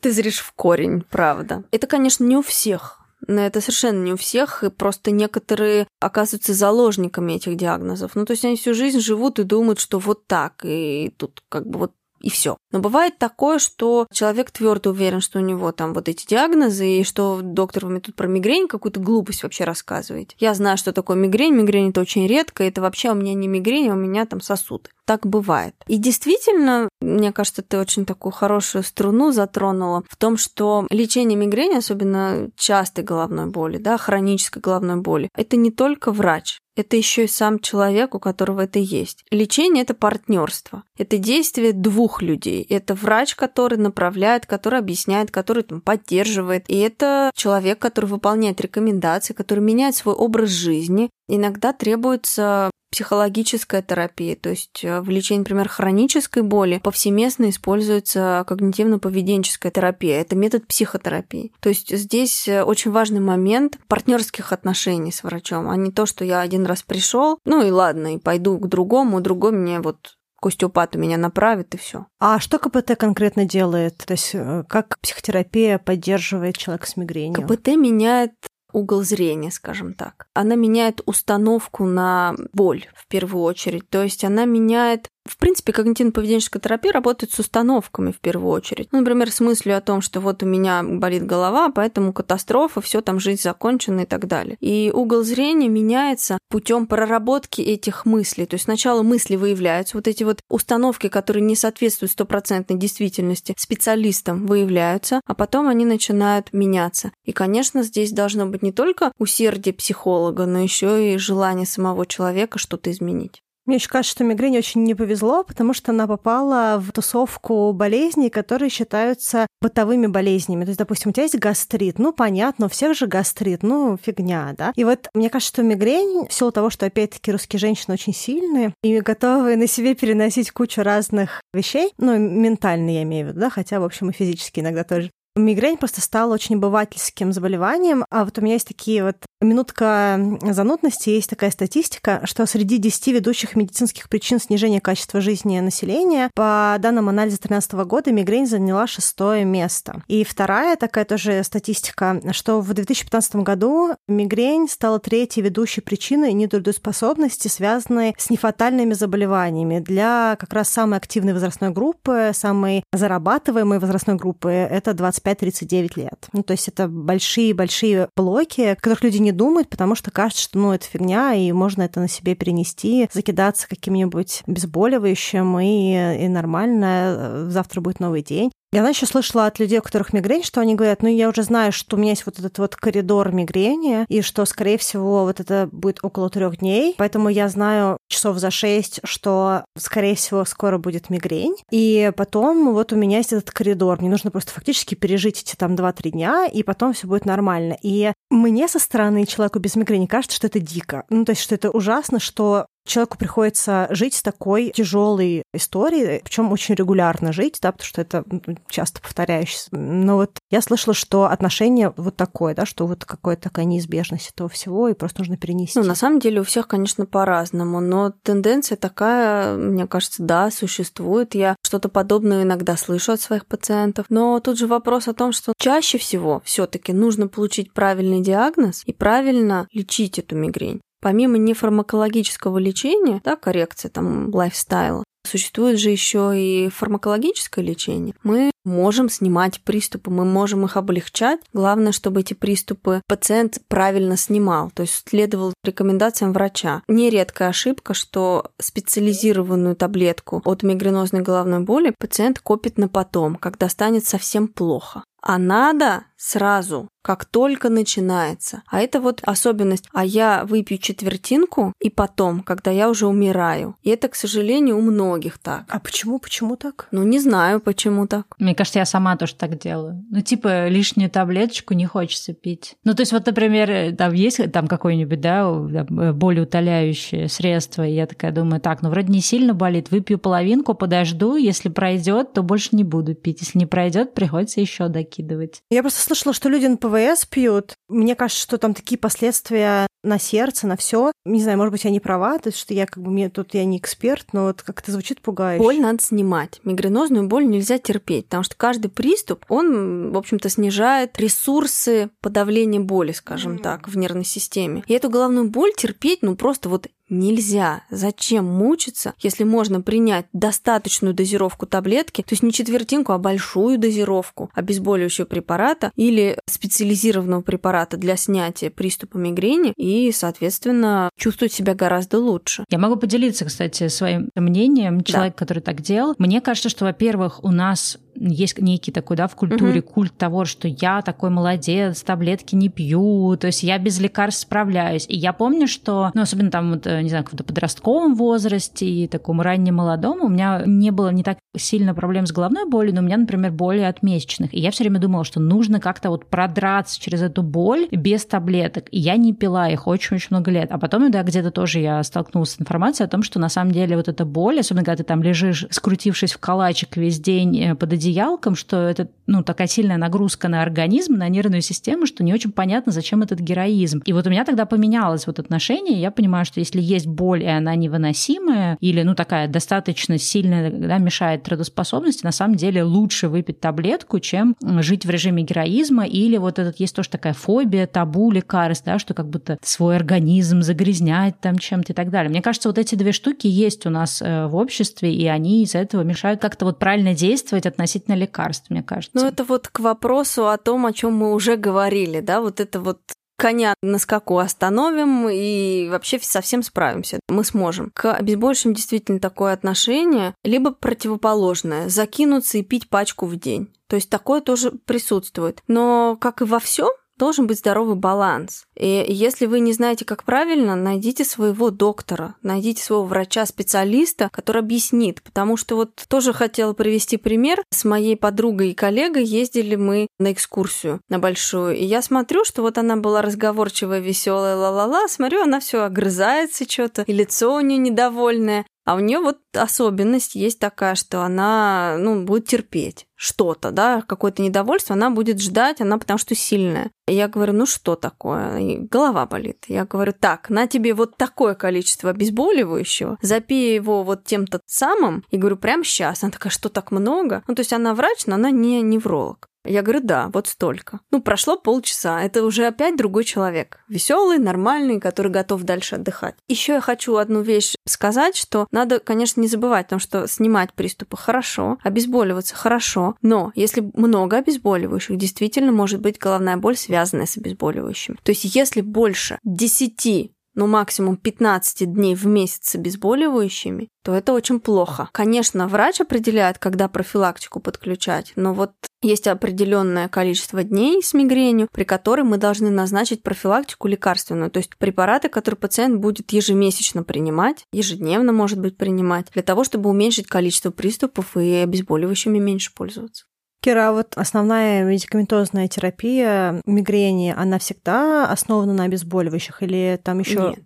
Ты зришь в корень, правда. Это, конечно, не у всех. Но это совершенно не у всех, и просто некоторые оказываются заложниками этих диагнозов. Ну, то есть они всю жизнь живут и думают, что вот так, и тут как бы вот и все. Но бывает такое, что человек твердо уверен, что у него там вот эти диагнозы, и что доктор вам тут про мигрень какую-то глупость вообще рассказывает. Я знаю, что такое мигрень, мигрень это очень редко, это вообще у меня не мигрень, а у меня там сосуд. Так бывает. И действительно, мне кажется, ты очень такую хорошую струну затронула в том, что лечение мигрени, особенно частой головной боли, да, хронической головной боли, это не только врач это еще и сам человек, у которого это есть. Лечение – это партнерство. Это действие двух людей. Это врач, который направляет, который объясняет, который там, поддерживает. И это человек, который выполняет рекомендации, который меняет свой образ жизни. Иногда требуется психологическая терапия, то есть э, в лечении, например, хронической боли повсеместно используется когнитивно-поведенческая терапия. Это метод психотерапии. То есть здесь э, очень важный момент партнерских отношений с врачом, а не то, что я один раз пришел, ну и ладно, и пойду к другому, другой мне вот к остеопату меня направит и все. А что КПТ конкретно делает? То есть э, как психотерапия поддерживает человека с мигренью? КПТ меняет угол зрения, скажем так. Она меняет установку на боль в первую очередь. То есть она меняет в принципе, когнитивно-поведенческая терапия работает с установками в первую очередь. Ну, например, с мыслью о том, что вот у меня болит голова, поэтому катастрофа, все там жизнь закончена и так далее. И угол зрения меняется путем проработки этих мыслей. То есть сначала мысли выявляются, вот эти вот установки, которые не соответствуют стопроцентной действительности, специалистам выявляются, а потом они начинают меняться. И, конечно, здесь должно быть не только усердие психолога, но еще и желание самого человека что-то изменить. Мне еще кажется, что мигрень очень не повезло, потому что она попала в тусовку болезней, которые считаются бытовыми болезнями. То есть, допустим, у тебя есть гастрит, ну, понятно, у всех же гастрит, ну, фигня, да. И вот мне кажется, что мигрень, в силу того, что, опять-таки, русские женщины очень сильные и готовы на себе переносить кучу разных вещей, ну, ментально я имею в виду, да, хотя, в общем, и физически иногда тоже. Мигрень просто стала очень обывательским заболеванием, а вот у меня есть такие вот минутка занудности, есть такая статистика, что среди 10 ведущих медицинских причин снижения качества жизни населения по данным анализа 2013 года мигрень заняла шестое место. И вторая такая тоже статистика, что в 2015 году мигрень стала третьей ведущей причиной нетрудоспособности, связанной с нефатальными заболеваниями для как раз самой активной возрастной группы, самой зарабатываемой возрастной группы, это 20 25-39 лет. Ну, то есть это большие-большие блоки, о которых люди не думают, потому что кажется, что ну, это фигня, и можно это на себе перенести, закидаться каким-нибудь обезболивающим, и, и нормально, завтра будет новый день. Я еще слышала от людей, у которых мигрень, что они говорят, ну, я уже знаю, что у меня есть вот этот вот коридор мигрени, и что, скорее всего, вот это будет около трех дней, поэтому я знаю часов за шесть, что, скорее всего, скоро будет мигрень, и потом вот у меня есть этот коридор, мне нужно просто фактически пережить эти там два-три дня, и потом все будет нормально. И мне со стороны человеку без мигрени кажется, что это дико. Ну, то есть, что это ужасно, что человеку приходится жить с такой тяжелой историей, причем очень регулярно жить, да, потому что это часто повторяющееся. Но вот я слышала, что отношение вот такое, да, что вот какая-то такая неизбежность этого всего, и просто нужно перенести. Ну, на самом деле у всех, конечно, по-разному, но тенденция такая, мне кажется, да, существует. Я что-то подобное иногда слышу от своих пациентов. Но тут же вопрос о том, что чаще всего все таки нужно получить правильный диагноз и правильно лечить эту мигрень. Помимо нефармакологического лечения, да, коррекции там лайфстайла, Существует же еще и фармакологическое лечение. Мы можем снимать приступы, мы можем их облегчать. Главное, чтобы эти приступы пациент правильно снимал, то есть следовал рекомендациям врача. Нередкая ошибка, что специализированную таблетку от мигренозной головной боли пациент копит на потом, когда станет совсем плохо. А надо сразу, как только начинается. А это вот особенность. А я выпью четвертинку и потом, когда я уже умираю. И это, к сожалению, у многих так. А почему? Почему так? Ну, не знаю, почему так. Мне кажется, я сама тоже так делаю. Ну, типа, лишнюю таблеточку не хочется пить. Ну, то есть, вот, например, там есть там какое-нибудь, да, э, болеутоляющее средство, и я такая думаю, так, ну, вроде не сильно болит, выпью половинку, подожду, если пройдет, то больше не буду пить. Если не пройдет, приходится еще докидывать. Я просто слышала, что люди на ПВС пьют. Мне кажется, что там такие последствия на сердце, на все. Не знаю, может быть, я не права, то есть что я как бы мне тут я не эксперт, но вот как это звучит пугающе. Боль надо снимать. Мигренозную боль нельзя терпеть, потому что каждый приступ, он, в общем-то, снижает ресурсы подавления боли, скажем mm. так, в нервной системе. И эту головную боль терпеть, ну просто вот нельзя. Зачем мучиться, если можно принять достаточную дозировку таблетки, то есть не четвертинку, а большую дозировку обезболивающего препарата или специализированного препарата для снятия приступа мигрени и, соответственно, чувствовать себя гораздо лучше. Я могу поделиться, кстати, своим мнением. Человек, да. который так делал. Мне кажется, что, во-первых, у нас есть некий такой, да, в культуре угу. культ того, что я такой молодец, таблетки не пью, то есть я без лекарств справляюсь. И я помню, что, ну, особенно там, вот, не знаю, в подростковом возрасте и таком раннем молодом, у меня не было не так сильно проблем с головной болью, но у меня, например, боли от месячных. И я все время думала, что нужно как-то вот продраться через эту боль без таблеток. И я не пила их очень-очень много лет. А потом, да, где-то тоже я столкнулась с информацией о том, что на самом деле вот эта боль, особенно когда ты там лежишь, скрутившись в калачик весь день э, под одеялком, что это ну, такая сильная нагрузка на организм, на нервную систему, что не очень понятно, зачем этот героизм. И вот у меня тогда поменялось вот отношение, я понимаю, что если есть боль, и она невыносимая, или, ну, такая достаточно сильная, да, мешает трудоспособности, на самом деле лучше выпить таблетку, чем жить в режиме героизма, или вот этот есть тоже такая фобия, табу лекарств, да, что как будто свой организм загрязнять там чем-то и так далее. Мне кажется, вот эти две штуки есть у нас э, в обществе, и они из-за этого мешают как-то вот правильно действовать относительно лекарств, мне кажется. Ну, это вот к вопросу о том, о чем мы уже говорили, да, вот это вот коня на скаку остановим и вообще совсем справимся. Мы сможем. К обезболивающим действительно такое отношение, либо противоположное, закинуться и пить пачку в день. То есть такое тоже присутствует. Но, как и во всем, должен быть здоровый баланс. И если вы не знаете, как правильно, найдите своего доктора, найдите своего врача-специалиста, который объяснит. Потому что вот тоже хотела привести пример. С моей подругой и коллегой ездили мы на экскурсию на большую. И я смотрю, что вот она была разговорчивая, веселая, ла-ла-ла. Смотрю, она все огрызается что-то, и лицо у нее недовольное. А у нее вот особенность есть такая, что она ну, будет терпеть что-то, да, какое-то недовольство, она будет ждать, она потому что сильная. И я говорю, ну что такое? И голова болит. Я говорю, так, на тебе вот такое количество обезболивающего, запей его вот тем-то самым, и говорю, прямо сейчас. Она такая, что так много? Ну, то есть она врач, но она не невролог. Я говорю, да, вот столько. Ну, прошло полчаса, это уже опять другой человек. Веселый, нормальный, который готов дальше отдыхать. Еще я хочу одну вещь сказать, что надо, конечно, не забывать, потому что снимать приступы хорошо, обезболиваться хорошо, но если много обезболивающих, действительно может быть головная боль, связанная с обезболивающими. То есть если больше 10 ну, максимум 15 дней в месяц с обезболивающими, то это очень плохо. Конечно, врач определяет, когда профилактику подключать, но вот есть определенное количество дней с мигренью, при которой мы должны назначить профилактику лекарственную, то есть препараты, которые пациент будет ежемесячно принимать, ежедневно, может быть, принимать, для того, чтобы уменьшить количество приступов и обезболивающими меньше пользоваться. Кира, вот основная медикаментозная терапия мигрени, она всегда основана на обезболивающих или там еще? Нет.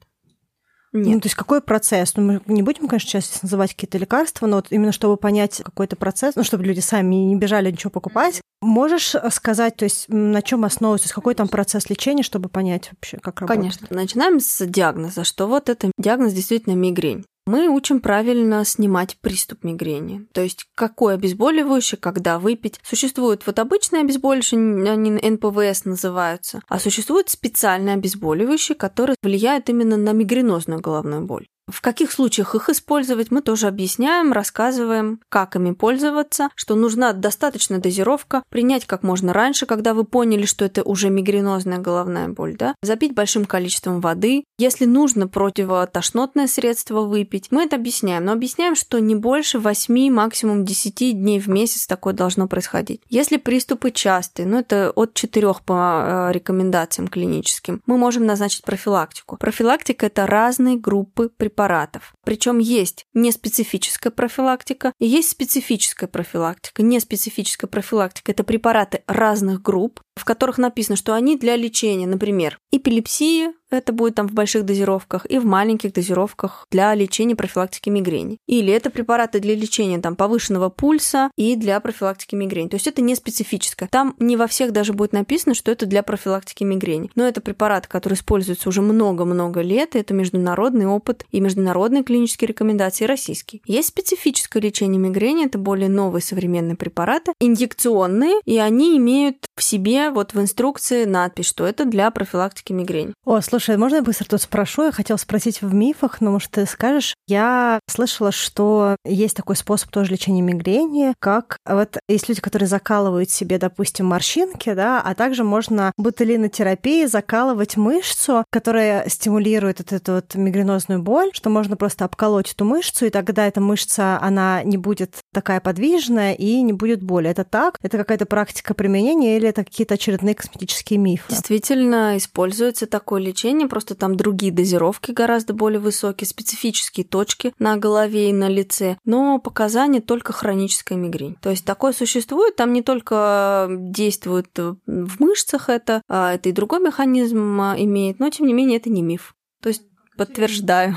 Нет. Ну, то есть какой процесс? Ну, мы не будем, конечно, сейчас называть какие-то лекарства, но вот именно чтобы понять какой-то процесс, ну, чтобы люди сами не бежали ничего покупать, можешь сказать, то есть на чем основывается, какой там процесс лечения, чтобы понять вообще, как работает? Конечно. Начинаем с диагноза, что вот это диагноз действительно мигрень. Мы учим правильно снимать приступ мигрени. То есть, какое обезболивающее, когда выпить. Существует вот обычное обезболивающее, они НПВС называются, а существует специальное обезболивающее, которое влияет именно на мигренозную головную боль. В каких случаях их использовать, мы тоже объясняем, рассказываем, как ими пользоваться, что нужна достаточная дозировка, принять как можно раньше, когда вы поняли, что это уже мигренозная головная боль, да, запить большим количеством воды. Если нужно противотошнотное средство выпить, мы это объясняем, но объясняем, что не больше 8, максимум 10 дней в месяц такое должно происходить. Если приступы частые, ну это от 4 по э, рекомендациям клиническим, мы можем назначить профилактику. Профилактика – это разные группы препаратов препаратов. Причем есть неспецифическая профилактика есть специфическая профилактика. Неспецифическая профилактика – это препараты разных групп, в которых написано, что они для лечения, например, эпилепсии, это будет там в больших дозировках, и в маленьких дозировках для лечения профилактики мигрени. Или это препараты для лечения там повышенного пульса и для профилактики мигрени. То есть это не специфическое. Там не во всех даже будет написано, что это для профилактики мигрени. Но это препарат, который используется уже много-много лет, и это международный опыт и международные клинические рекомендации российские. Есть специфическое лечение мигрени, это более новые современные препараты, инъекционные, и они имеют в себе вот в инструкции надпись, что это для профилактики мигрени. О, слушай, можно я быстро тут спрошу? Я хотела спросить в мифах, но, может, ты скажешь. Я слышала, что есть такой способ тоже лечения мигрени, как вот есть люди, которые закалывают себе, допустим, морщинки, да, а также можно ботулинотерапией закалывать мышцу, которая стимулирует вот эту вот мигренозную боль, что можно просто обколоть эту мышцу, и тогда эта мышца, она не будет такая подвижная и не будет боли. Это так? Это какая-то практика применения или это какие-то очередные косметические мифы. Действительно, используется такое лечение, просто там другие дозировки гораздо более высокие, специфические точки на голове и на лице, но показания только хроническая мигрень. То есть такое существует, там не только действует в мышцах это, а это и другой механизм а, имеет, но тем не менее это не миф. То есть подтверждаю.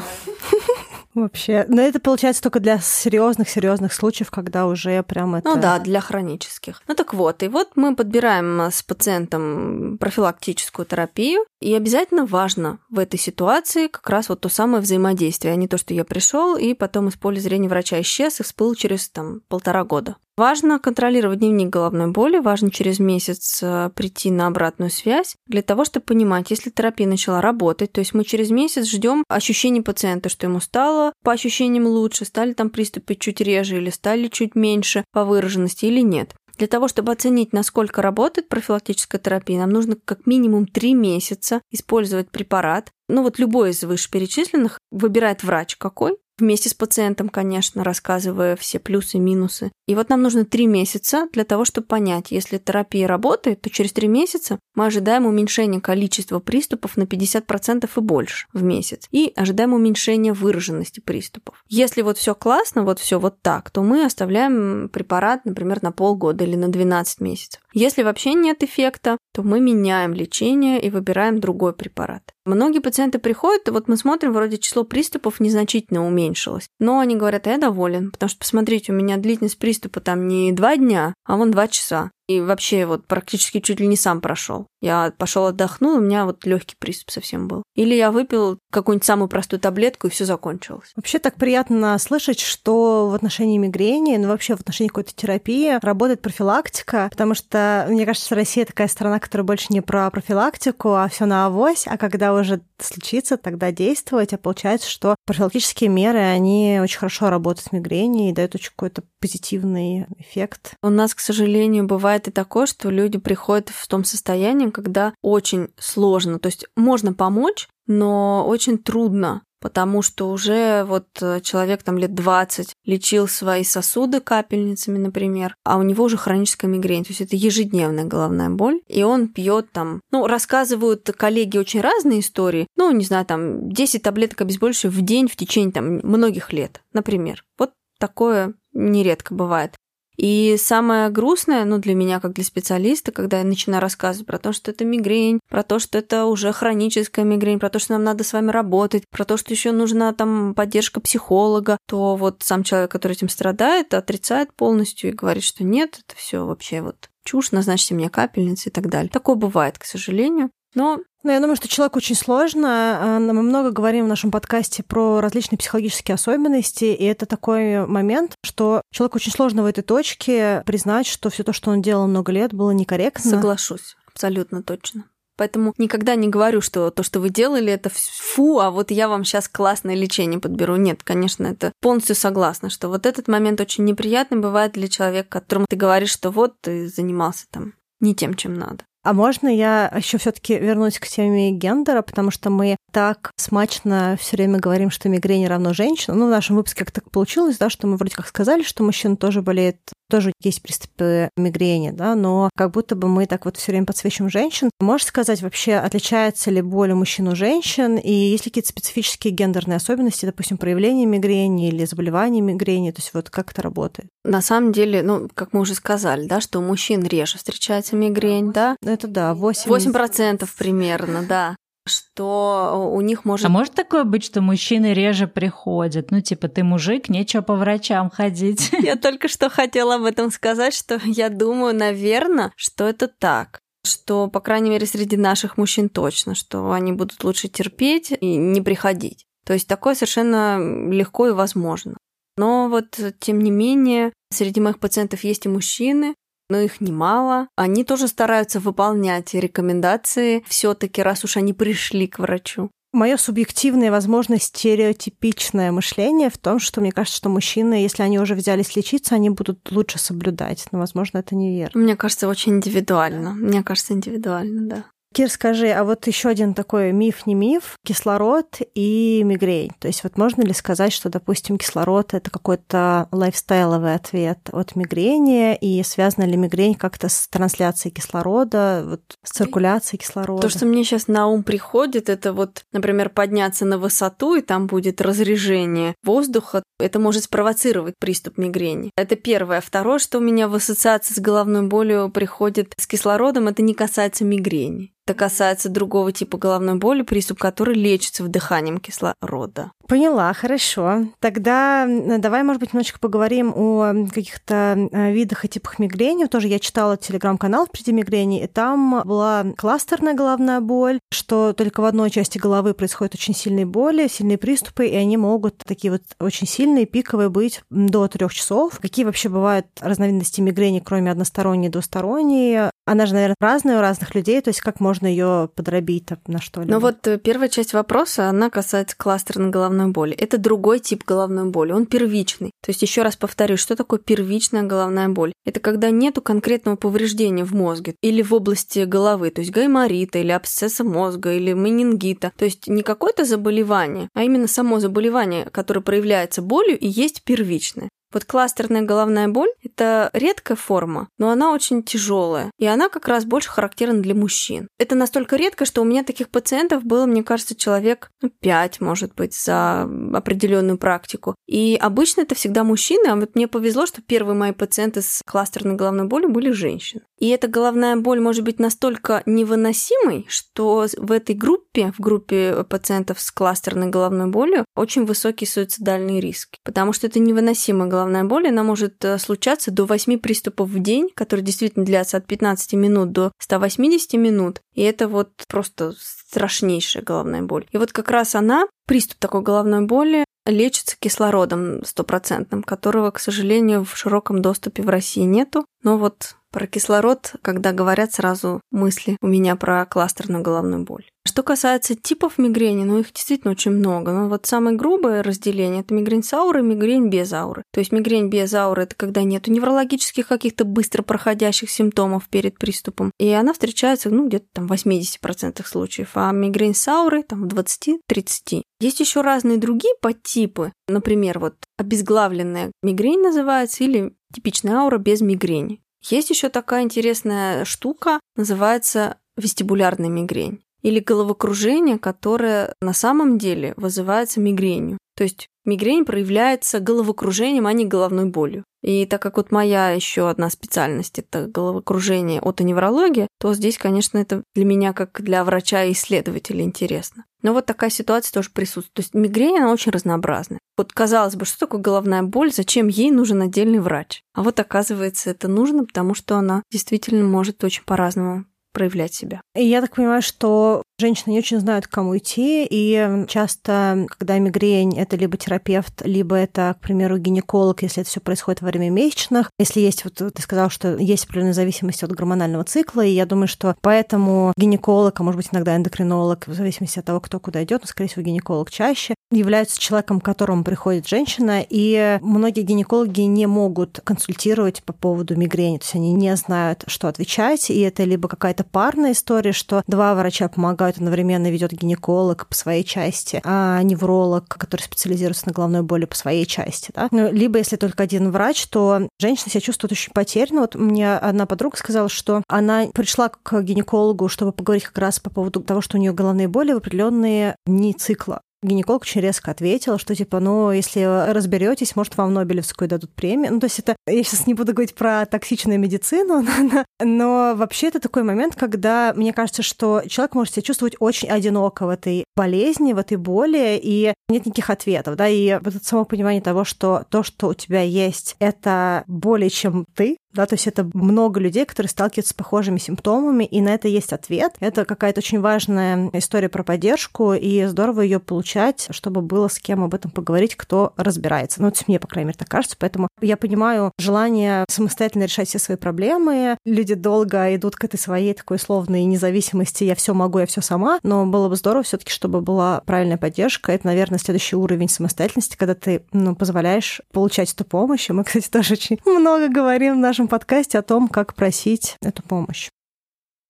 Вообще. Но это получается только для серьезных серьезных случаев, когда уже прям это. Ну да, для хронических. Ну так вот, и вот мы подбираем с пациентом профилактическую терапию, и обязательно важно в этой ситуации как раз вот то самое взаимодействие, а не то, что я пришел и потом из поля зрения врача исчез и всплыл через там полтора года. Важно контролировать дневник головной боли, важно через месяц э, прийти на обратную связь для того, чтобы понимать, если терапия начала работать, то есть мы через месяц ждем ощущений пациента, что ему стало по ощущениям лучше, стали там приступы чуть реже или стали чуть меньше по выраженности или нет. Для того, чтобы оценить, насколько работает профилактическая терапия, нам нужно как минимум 3 месяца использовать препарат. Ну вот любой из вышеперечисленных выбирает врач какой, вместе с пациентом, конечно, рассказывая все плюсы и минусы. И вот нам нужно три месяца для того, чтобы понять, если терапия работает, то через три месяца мы ожидаем уменьшения количества приступов на 50% и больше в месяц. И ожидаем уменьшения выраженности приступов. Если вот все классно, вот все вот так, то мы оставляем препарат, например, на полгода или на 12 месяцев. Если вообще нет эффекта, то мы меняем лечение и выбираем другой препарат. Многие пациенты приходят, и вот мы смотрим, вроде число приступов незначительно уменьшилось. Но они говорят, я доволен, потому что, посмотрите, у меня длительность приступа там не два дня, а вон два часа. И вообще вот практически чуть ли не сам прошел. Я пошел отдохнул, у меня вот легкий приступ совсем был. Или я выпил какую-нибудь самую простую таблетку, и все закончилось. Вообще так приятно слышать, что в отношении мигрени, ну вообще в отношении какой-то терапии работает профилактика, потому что, мне кажется, Россия такая страна, которая больше не про профилактику, а все на авось, а когда уже случится, тогда действовать, а получается, что профилактические меры, они очень хорошо работают с мигренью и дают очень какой-то позитивный эффект. У нас, к сожалению, бывает и такое, что люди приходят в том состоянии, когда очень сложно. То есть можно помочь, но очень трудно потому что уже вот э, человек там лет 20 лечил свои сосуды капельницами, например, а у него уже хроническая мигрень, то есть это ежедневная головная боль, и он пьет там, ну, рассказывают коллеги очень разные истории, ну, не знаю, там 10 таблеток обезболивающего в день в течение там многих лет, например. Вот такое нередко бывает. И самое грустное, ну, для меня, как для специалиста, когда я начинаю рассказывать про то, что это мигрень, про то, что это уже хроническая мигрень, про то, что нам надо с вами работать, про то, что еще нужна там поддержка психолога, то вот сам человек, который этим страдает, отрицает полностью и говорит, что нет, это все вообще вот чушь, назначьте мне капельницы и так далее. Такое бывает, к сожалению. Но ну, я думаю, что человеку очень сложно. А, мы много говорим в нашем подкасте про различные психологические особенности, и это такой момент, что человеку очень сложно в этой точке признать, что все то, что он делал много лет, было некорректно. Соглашусь, абсолютно точно. Поэтому никогда не говорю, что то, что вы делали, это фу, а вот я вам сейчас классное лечение подберу. Нет, конечно, это полностью согласна, что вот этот момент очень неприятный бывает для человека, которому ты говоришь, что вот ты занимался там не тем, чем надо. А можно я еще все-таки вернусь к теме гендера, потому что мы так смачно все время говорим, что мигрень равно женщина. Ну, в нашем выпуске как так получилось, да, что мы вроде как сказали, что мужчина тоже болеет, тоже есть приступы мигрени, да, но как будто бы мы так вот все время подсвечиваем женщин. Можешь сказать вообще, отличается ли боль у мужчин у женщин, и есть ли какие-то специфические гендерные особенности, допустим, проявления мигрени или заболевания мигрени, то есть вот как это работает? На самом деле, ну, как мы уже сказали, да, что у мужчин реже встречается мигрень, да? Это да, 8... 8% примерно, да что у них может... А может такое быть, что мужчины реже приходят? Ну, типа, ты мужик, нечего по врачам ходить. Я только что хотела об этом сказать, что я думаю, наверное, что это так что, по крайней мере, среди наших мужчин точно, что они будут лучше терпеть и не приходить. То есть такое совершенно легко и возможно. Но вот, тем не менее, среди моих пациентов есть и мужчины, но их немало. Они тоже стараются выполнять рекомендации, все-таки раз уж они пришли к врачу. Мое субъективное, возможно, стереотипичное мышление в том, что мне кажется, что мужчины, если они уже взялись лечиться, они будут лучше соблюдать. Но, возможно, это неверно. Мне кажется, очень индивидуально. Мне кажется, индивидуально, да. Кир, скажи, а вот еще один такой миф, не миф, кислород и мигрень. То есть вот можно ли сказать, что, допустим, кислород — это какой-то лайфстайловый ответ от мигрени, и связана ли мигрень как-то с трансляцией кислорода, вот с циркуляцией кислорода? То, что мне сейчас на ум приходит, это вот, например, подняться на высоту, и там будет разрежение воздуха, это может спровоцировать приступ мигрени. Это первое. Второе, что у меня в ассоциации с головной болью приходит с кислородом, это не касается мигрени. Это касается другого типа головной боли, приступ который лечится вдыханием кислорода. Поняла, хорошо. Тогда давай, может быть, немножечко поговорим о каких-то э, видах и типах мигрени. Тоже я читала телеграм-канал «Впереди мигрени», и там была кластерная головная боль, что только в одной части головы происходят очень сильные боли, сильные приступы, и они могут такие вот очень сильные, пиковые быть до трех часов. Какие вообще бывают разновидности мигрени, кроме односторонней и двусторонней? Она же, наверное, разная у разных людей, то есть как можно ее подробить на что-либо? Ну вот э, первая часть вопроса, она касается кластерной головной боли. Это другой тип головной боли, он первичный. То есть еще раз повторю, что такое первичная головная боль? Это когда нету конкретного повреждения в мозге или в области головы, то есть гайморита или абсцесса мозга или менингита. То есть не какое-то заболевание, а именно само заболевание, которое проявляется болью и есть первичное. Вот кластерная головная боль – это редкая форма, но она очень тяжелая, и она как раз больше характерна для мужчин. Это настолько редко, что у меня таких пациентов было, мне кажется, человек ну, 5, может быть, за определенную практику. И обычно это всегда мужчины, а вот мне повезло, что первые мои пациенты с кластерной головной болью были женщины. И эта головная боль может быть настолько невыносимой, что в этой группе, в группе пациентов с кластерной головной болью, очень высокие суицидальные риски. Потому что это невыносимая головная боль, она может э, случаться до 8 приступов в день, которые действительно длятся от 15 минут до 180 минут. И это вот просто страшнейшая головная боль. И вот как раз она, приступ такой головной боли, лечится кислородом стопроцентным, которого, к сожалению, в широком доступе в России нету. Но вот про кислород, когда говорят сразу мысли у меня про кластерную головную боль. Что касается типов мигрени, ну их действительно очень много. Но вот самое грубое разделение – это мигрень с аурой, мигрень без ауры. То есть мигрень без ауры – это когда нет неврологических каких-то быстро проходящих симптомов перед приступом. И она встречается, ну, где-то там в 80% случаев. А мигрень с аурой там в 20-30%. Есть еще разные другие подтипы. Например, вот обезглавленная мигрень называется или типичная аура без мигрени. Есть еще такая интересная штука, называется вестибулярная мигрень или головокружение, которое на самом деле вызывается мигренью. То есть мигрень проявляется головокружением, а не головной болью. И так как вот моя еще одна специальность это головокружение от неврология, то здесь, конечно, это для меня как для врача и исследователя интересно. Но вот такая ситуация тоже присутствует. То есть мигрень, она очень разнообразная. Вот казалось бы, что такое головная боль, зачем ей нужен отдельный врач? А вот оказывается, это нужно, потому что она действительно может очень по-разному проявлять себя. И я так понимаю, что женщины не очень знают, к кому идти, и часто, когда мигрень, это либо терапевт, либо это, к примеру, гинеколог, если это все происходит во время месячных. Если есть, вот ты сказал, что есть определенная зависимость от гормонального цикла, и я думаю, что поэтому гинеколог, а может быть иногда эндокринолог, в зависимости от того, кто куда идет, но, скорее всего, гинеколог чаще, являются человеком, к которому приходит женщина, и многие гинекологи не могут консультировать по поводу мигрени, то есть они не знают, что отвечать, и это либо какая-то парная история, что два врача помогают одновременно, ведет гинеколог по своей части, а невролог, который специализируется на головной боли по своей части. Да? Ну, либо если только один врач, то женщина себя чувствует очень потерянно. Вот мне одна подруга сказала, что она пришла к гинекологу, чтобы поговорить как раз по поводу того, что у нее головные боли в определенные дни цикла. Гинеколог очень резко ответил, что типа, ну, если разберетесь, может, вам Нобелевскую дадут премию. Ну, то есть это, я сейчас не буду говорить про токсичную медицину, но, но вообще это такой момент, когда мне кажется, что человек может себя чувствовать очень одиноко в этой болезни, в этой боли, и нет никаких ответов, да, и вот это само понимание того, что то, что у тебя есть, это более чем ты, да, то есть это много людей, которые сталкиваются с похожими симптомами, и на это есть ответ. Это какая-то очень важная история про поддержку, и здорово ее получать, чтобы было с кем об этом поговорить, кто разбирается. Ну, вот мне, по крайней мере, так кажется. Поэтому я понимаю желание самостоятельно решать все свои проблемы. Люди долго идут к этой своей такой условной независимости. Я все могу, я все сама. Но было бы здорово все-таки, чтобы была правильная поддержка. Это, наверное, следующий уровень самостоятельности, когда ты ну, позволяешь получать эту помощь. И мы, кстати, тоже очень много говорим в подкасте о том, как просить эту помощь.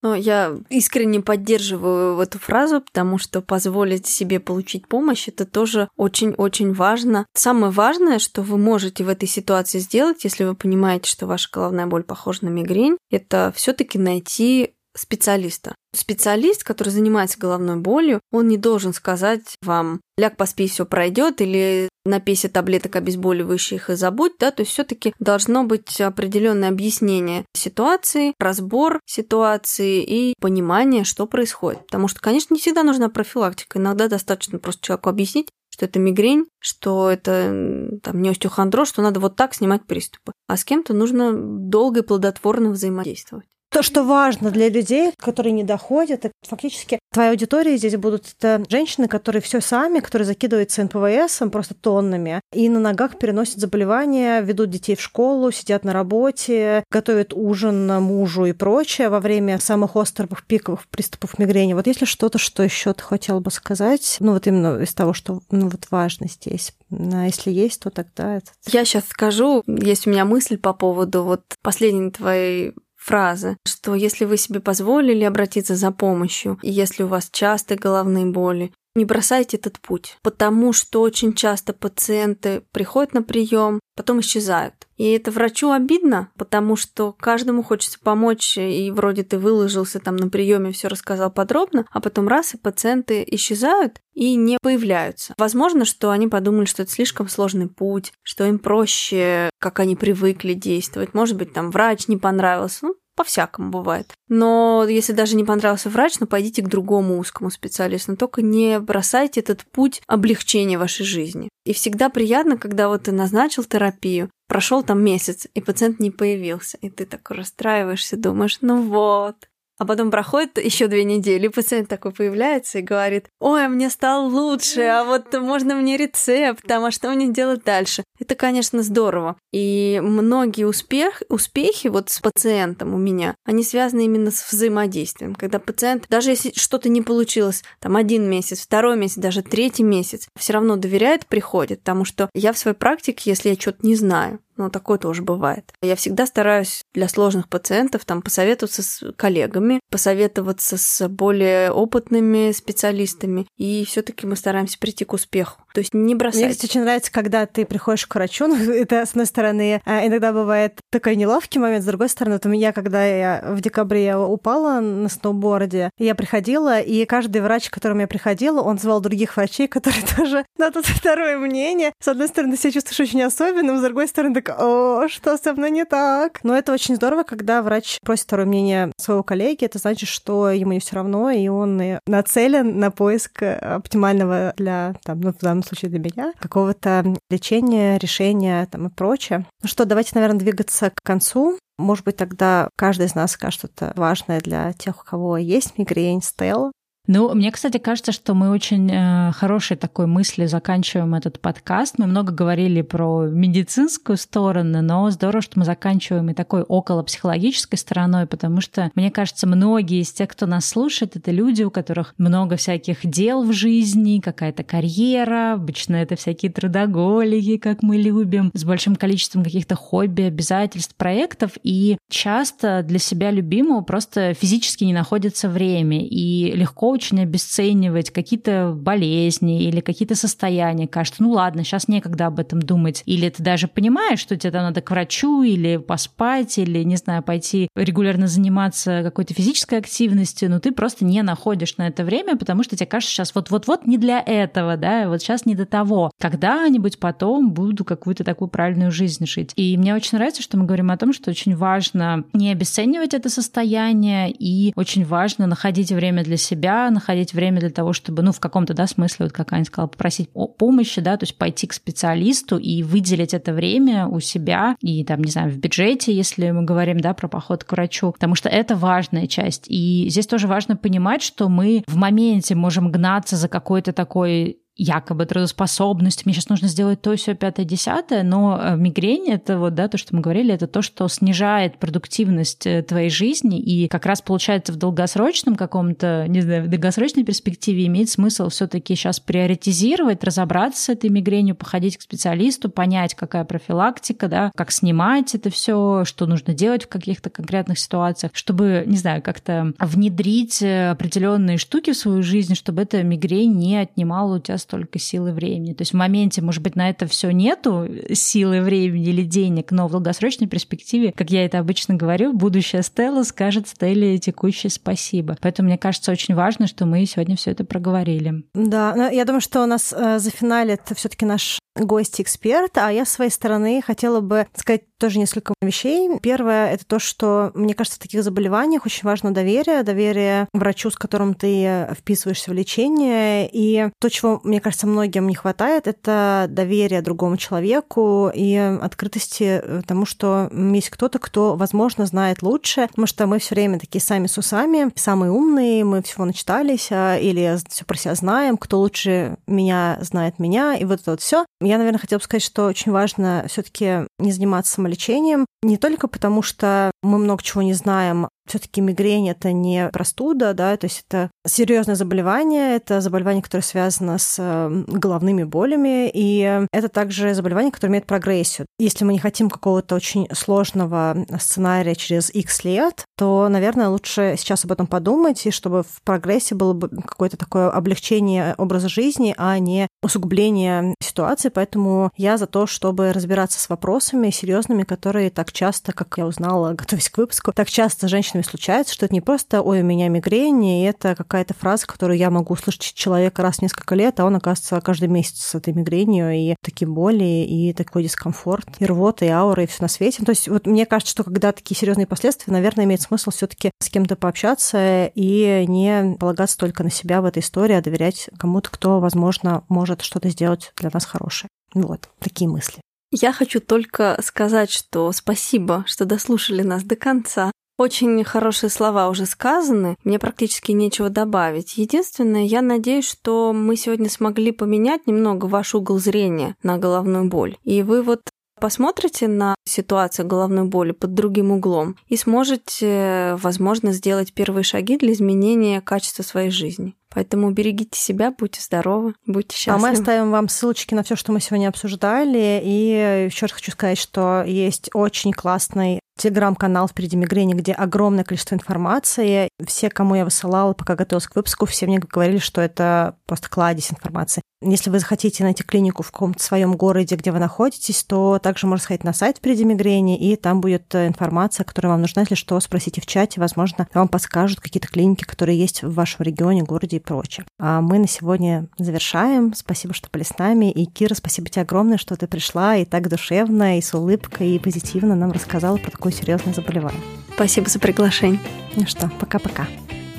Ну, я искренне поддерживаю эту фразу, потому что позволить себе получить помощь это тоже очень-очень важно. Самое важное, что вы можете в этой ситуации сделать, если вы понимаете, что ваша головная боль похожа на мигрень, это все-таки найти специалиста. Специалист, который занимается головной болью, он не должен сказать вам ляг поспи, все пройдет, или напейся таблеток обезболивающих и забудь, да, то есть все-таки должно быть определенное объяснение ситуации, разбор ситуации и понимание, что происходит. Потому что, конечно, не всегда нужна профилактика, иногда достаточно просто человеку объяснить, что это мигрень, что это там, не остеохондроз, что надо вот так снимать приступы. А с кем-то нужно долго и плодотворно взаимодействовать. То, что важно для людей, которые не доходят, и фактически твоя аудитория здесь будут это женщины, которые все сами, которые закидываются НПВС просто тоннами, и на ногах переносят заболевания, ведут детей в школу, сидят на работе, готовят ужин мужу и прочее во время самых острых пиковых приступов мигрени. Вот если что-то, что еще ты хотела бы сказать, ну вот именно из того, что ну вот важно здесь, а если есть, то тогда это... Я сейчас скажу, есть у меня мысль по поводу вот последней твоей фразы, что если вы себе позволили обратиться за помощью, и если у вас частые головные боли, не бросайте этот путь, потому что очень часто пациенты приходят на прием, потом исчезают. И это врачу обидно, потому что каждому хочется помочь, и вроде ты выложился там на приеме, все рассказал подробно, а потом раз, и пациенты исчезают и не появляются. Возможно, что они подумали, что это слишком сложный путь, что им проще, как они привыкли действовать. Может быть, там врач не понравился. Ну, по-всякому бывает. Но если даже не понравился врач, ну пойдите к другому узкому специалисту. Только не бросайте этот путь облегчения вашей жизни. И всегда приятно, когда вот ты назначил терапию, прошел там месяц, и пациент не появился. И ты так расстраиваешься, думаешь, ну вот, а потом проходит еще две недели, и пациент такой появляется и говорит, ой, мне стало лучше, а вот можно мне рецепт, а что мне делать дальше? Это, конечно, здорово. И многие успех, успехи вот с пациентом у меня, они связаны именно с взаимодействием. Когда пациент, даже если что-то не получилось, там один месяц, второй месяц, даже третий месяц, все равно доверяет, приходит, потому что я в своей практике, если я что-то не знаю, ну, такое тоже бывает. Я всегда стараюсь для сложных пациентов там посоветоваться с коллегами, посоветоваться с более опытными специалистами, и все таки мы стараемся прийти к успеху. То есть не бросать. Мне, кстати, очень нравится, когда ты приходишь к врачу, ну, это, с одной стороны, а, иногда бывает такой неловкий момент, с другой стороны, вот у меня, когда я в декабре я упала на сноуборде, я приходила, и каждый врач, к которому я приходила, он звал других врачей, которые тоже на тут второе мнение. С одной стороны, себя чувствуешь очень особенным, с другой стороны, так, о, что со мной не так? Но это очень здорово, когда врач просит второе мнение своего коллеги, это значит, что ему не все равно, и он нацелен на поиск оптимального для, там, ну, в данном случае для меня, какого-то лечения, решения там и прочее. Ну что, давайте, наверное, двигаться к концу. Может быть, тогда каждый из нас скажет что-то важное для тех, у кого есть мигрень, стел. Ну, мне, кстати, кажется, что мы очень э, хорошей такой мысли заканчиваем этот подкаст. Мы много говорили про медицинскую сторону, но здорово, что мы заканчиваем и такой около психологической стороной, потому что, мне кажется, многие из тех, кто нас слушает, это люди, у которых много всяких дел в жизни, какая-то карьера, обычно это всякие трудоголики, как мы любим, с большим количеством каких-то хобби, обязательств, проектов, и часто для себя любимого просто физически не находится время, и легко очень обесценивать какие-то болезни или какие-то состояния. Кажется, ну ладно, сейчас некогда об этом думать. Или ты даже понимаешь, что тебе там надо к врачу или поспать, или, не знаю, пойти регулярно заниматься какой-то физической активностью, но ты просто не находишь на это время, потому что тебе кажется, сейчас вот-вот-вот не для этого, да, вот сейчас не до того. Когда-нибудь потом буду какую-то такую правильную жизнь жить. И мне очень нравится, что мы говорим о том, что очень важно не обесценивать это состояние, и очень важно находить время для себя, находить время для того, чтобы, ну, в каком-то, да, смысле, вот как Аня сказала, попросить помощи, да, то есть пойти к специалисту и выделить это время у себя и, там, не знаю, в бюджете, если мы говорим, да, про поход к врачу, потому что это важная часть. И здесь тоже важно понимать, что мы в моменте можем гнаться за какой-то такой якобы трудоспособность, мне сейчас нужно сделать то, все, пятое, десятое, но э, мигрень — это вот, да, то, что мы говорили, это то, что снижает продуктивность э, твоей жизни, и как раз получается в долгосрочном каком-то, не знаю, в долгосрочной перспективе имеет смысл все таки сейчас приоритизировать, разобраться с этой мигренью, походить к специалисту, понять, какая профилактика, да, как снимать это все, что нужно делать в каких-то конкретных ситуациях, чтобы, не знаю, как-то внедрить э, определенные штуки в свою жизнь, чтобы эта мигрень не отнимала у тебя столько силы времени. То есть в моменте, может быть, на это все нету силы времени или денег, но в долгосрочной перспективе, как я это обычно говорю, будущая Стелла скажет Стелле текущее спасибо. Поэтому мне кажется очень важно, что мы сегодня все это проговорили. Да, я думаю, что у нас э, это все-таки наш гость-эксперт, а я с своей стороны хотела бы сказать тоже несколько вещей. Первое — это то, что, мне кажется, в таких заболеваниях очень важно доверие, доверие врачу, с которым ты вписываешься в лечение. И то, чего, мне мне кажется, многим не хватает, это доверие другому человеку и открытости тому, что есть кто-то, кто, возможно, знает лучше, потому что мы все время такие сами с усами, самые умные, мы всего начитались, а, или все про себя знаем, кто лучше меня знает меня, и вот это вот все. Я, наверное, хотела бы сказать, что очень важно все-таки не заниматься самолечением, не только потому, что мы много чего не знаем, все-таки мигрень это не простуда, да, то есть это серьезное заболевание, это заболевание, которое связано с э, головными болями, и это также заболевание, которое имеет прогрессию. Если мы не хотим какого-то очень сложного сценария через X лет, то, наверное, лучше сейчас об этом подумать, и чтобы в прогрессе было бы какое-то такое облегчение образа жизни, а не усугубление ситуации. Поэтому я за то, чтобы разбираться с вопросами серьезными, которые так часто, как я узнала, готовясь к выпуску, так часто женщины женщинами случается, что это не просто «ой, у меня мигрень», и это какая-то фраза, которую я могу услышать человека раз в несколько лет, а он, оказывается, каждый месяц с этой мигренью, и такие боли, и такой дискомфорт, и рвота, и аура, и все на свете. То есть вот мне кажется, что когда такие серьезные последствия, наверное, имеет смысл все таки с кем-то пообщаться и не полагаться только на себя в этой истории, а доверять кому-то, кто, возможно, может что-то сделать для нас хорошее. Вот, такие мысли. Я хочу только сказать, что спасибо, что дослушали нас до конца. Очень хорошие слова уже сказаны, мне практически нечего добавить. Единственное, я надеюсь, что мы сегодня смогли поменять немного ваш угол зрения на головную боль. И вы вот посмотрите на ситуацию головной боли под другим углом и сможете, возможно, сделать первые шаги для изменения качества своей жизни. Поэтому берегите себя, будьте здоровы, будьте счастливы. А мы оставим вам ссылочки на все, что мы сегодня обсуждали. И еще раз хочу сказать, что есть очень классный телеграм-канал «Впереди мигрени», где огромное количество информации. Все, кому я высылала, пока готовилась к выпуску, все мне говорили, что это просто кладезь информации. Если вы захотите найти клинику в каком-то своем городе, где вы находитесь, то также можно сходить на сайт «Впереди мигрени», и там будет информация, которая вам нужна. Если что, спросите в чате, возможно, вам подскажут какие-то клиники, которые есть в вашем регионе, городе и прочее. А мы на сегодня завершаем. Спасибо, что были с нами. И, Кира, спасибо тебе огромное, что ты пришла и так душевно, и с улыбкой, и позитивно нам рассказала про такое серьезное заболевание. Спасибо за приглашение. Ну что, пока-пока.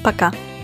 Пока. -пока. пока.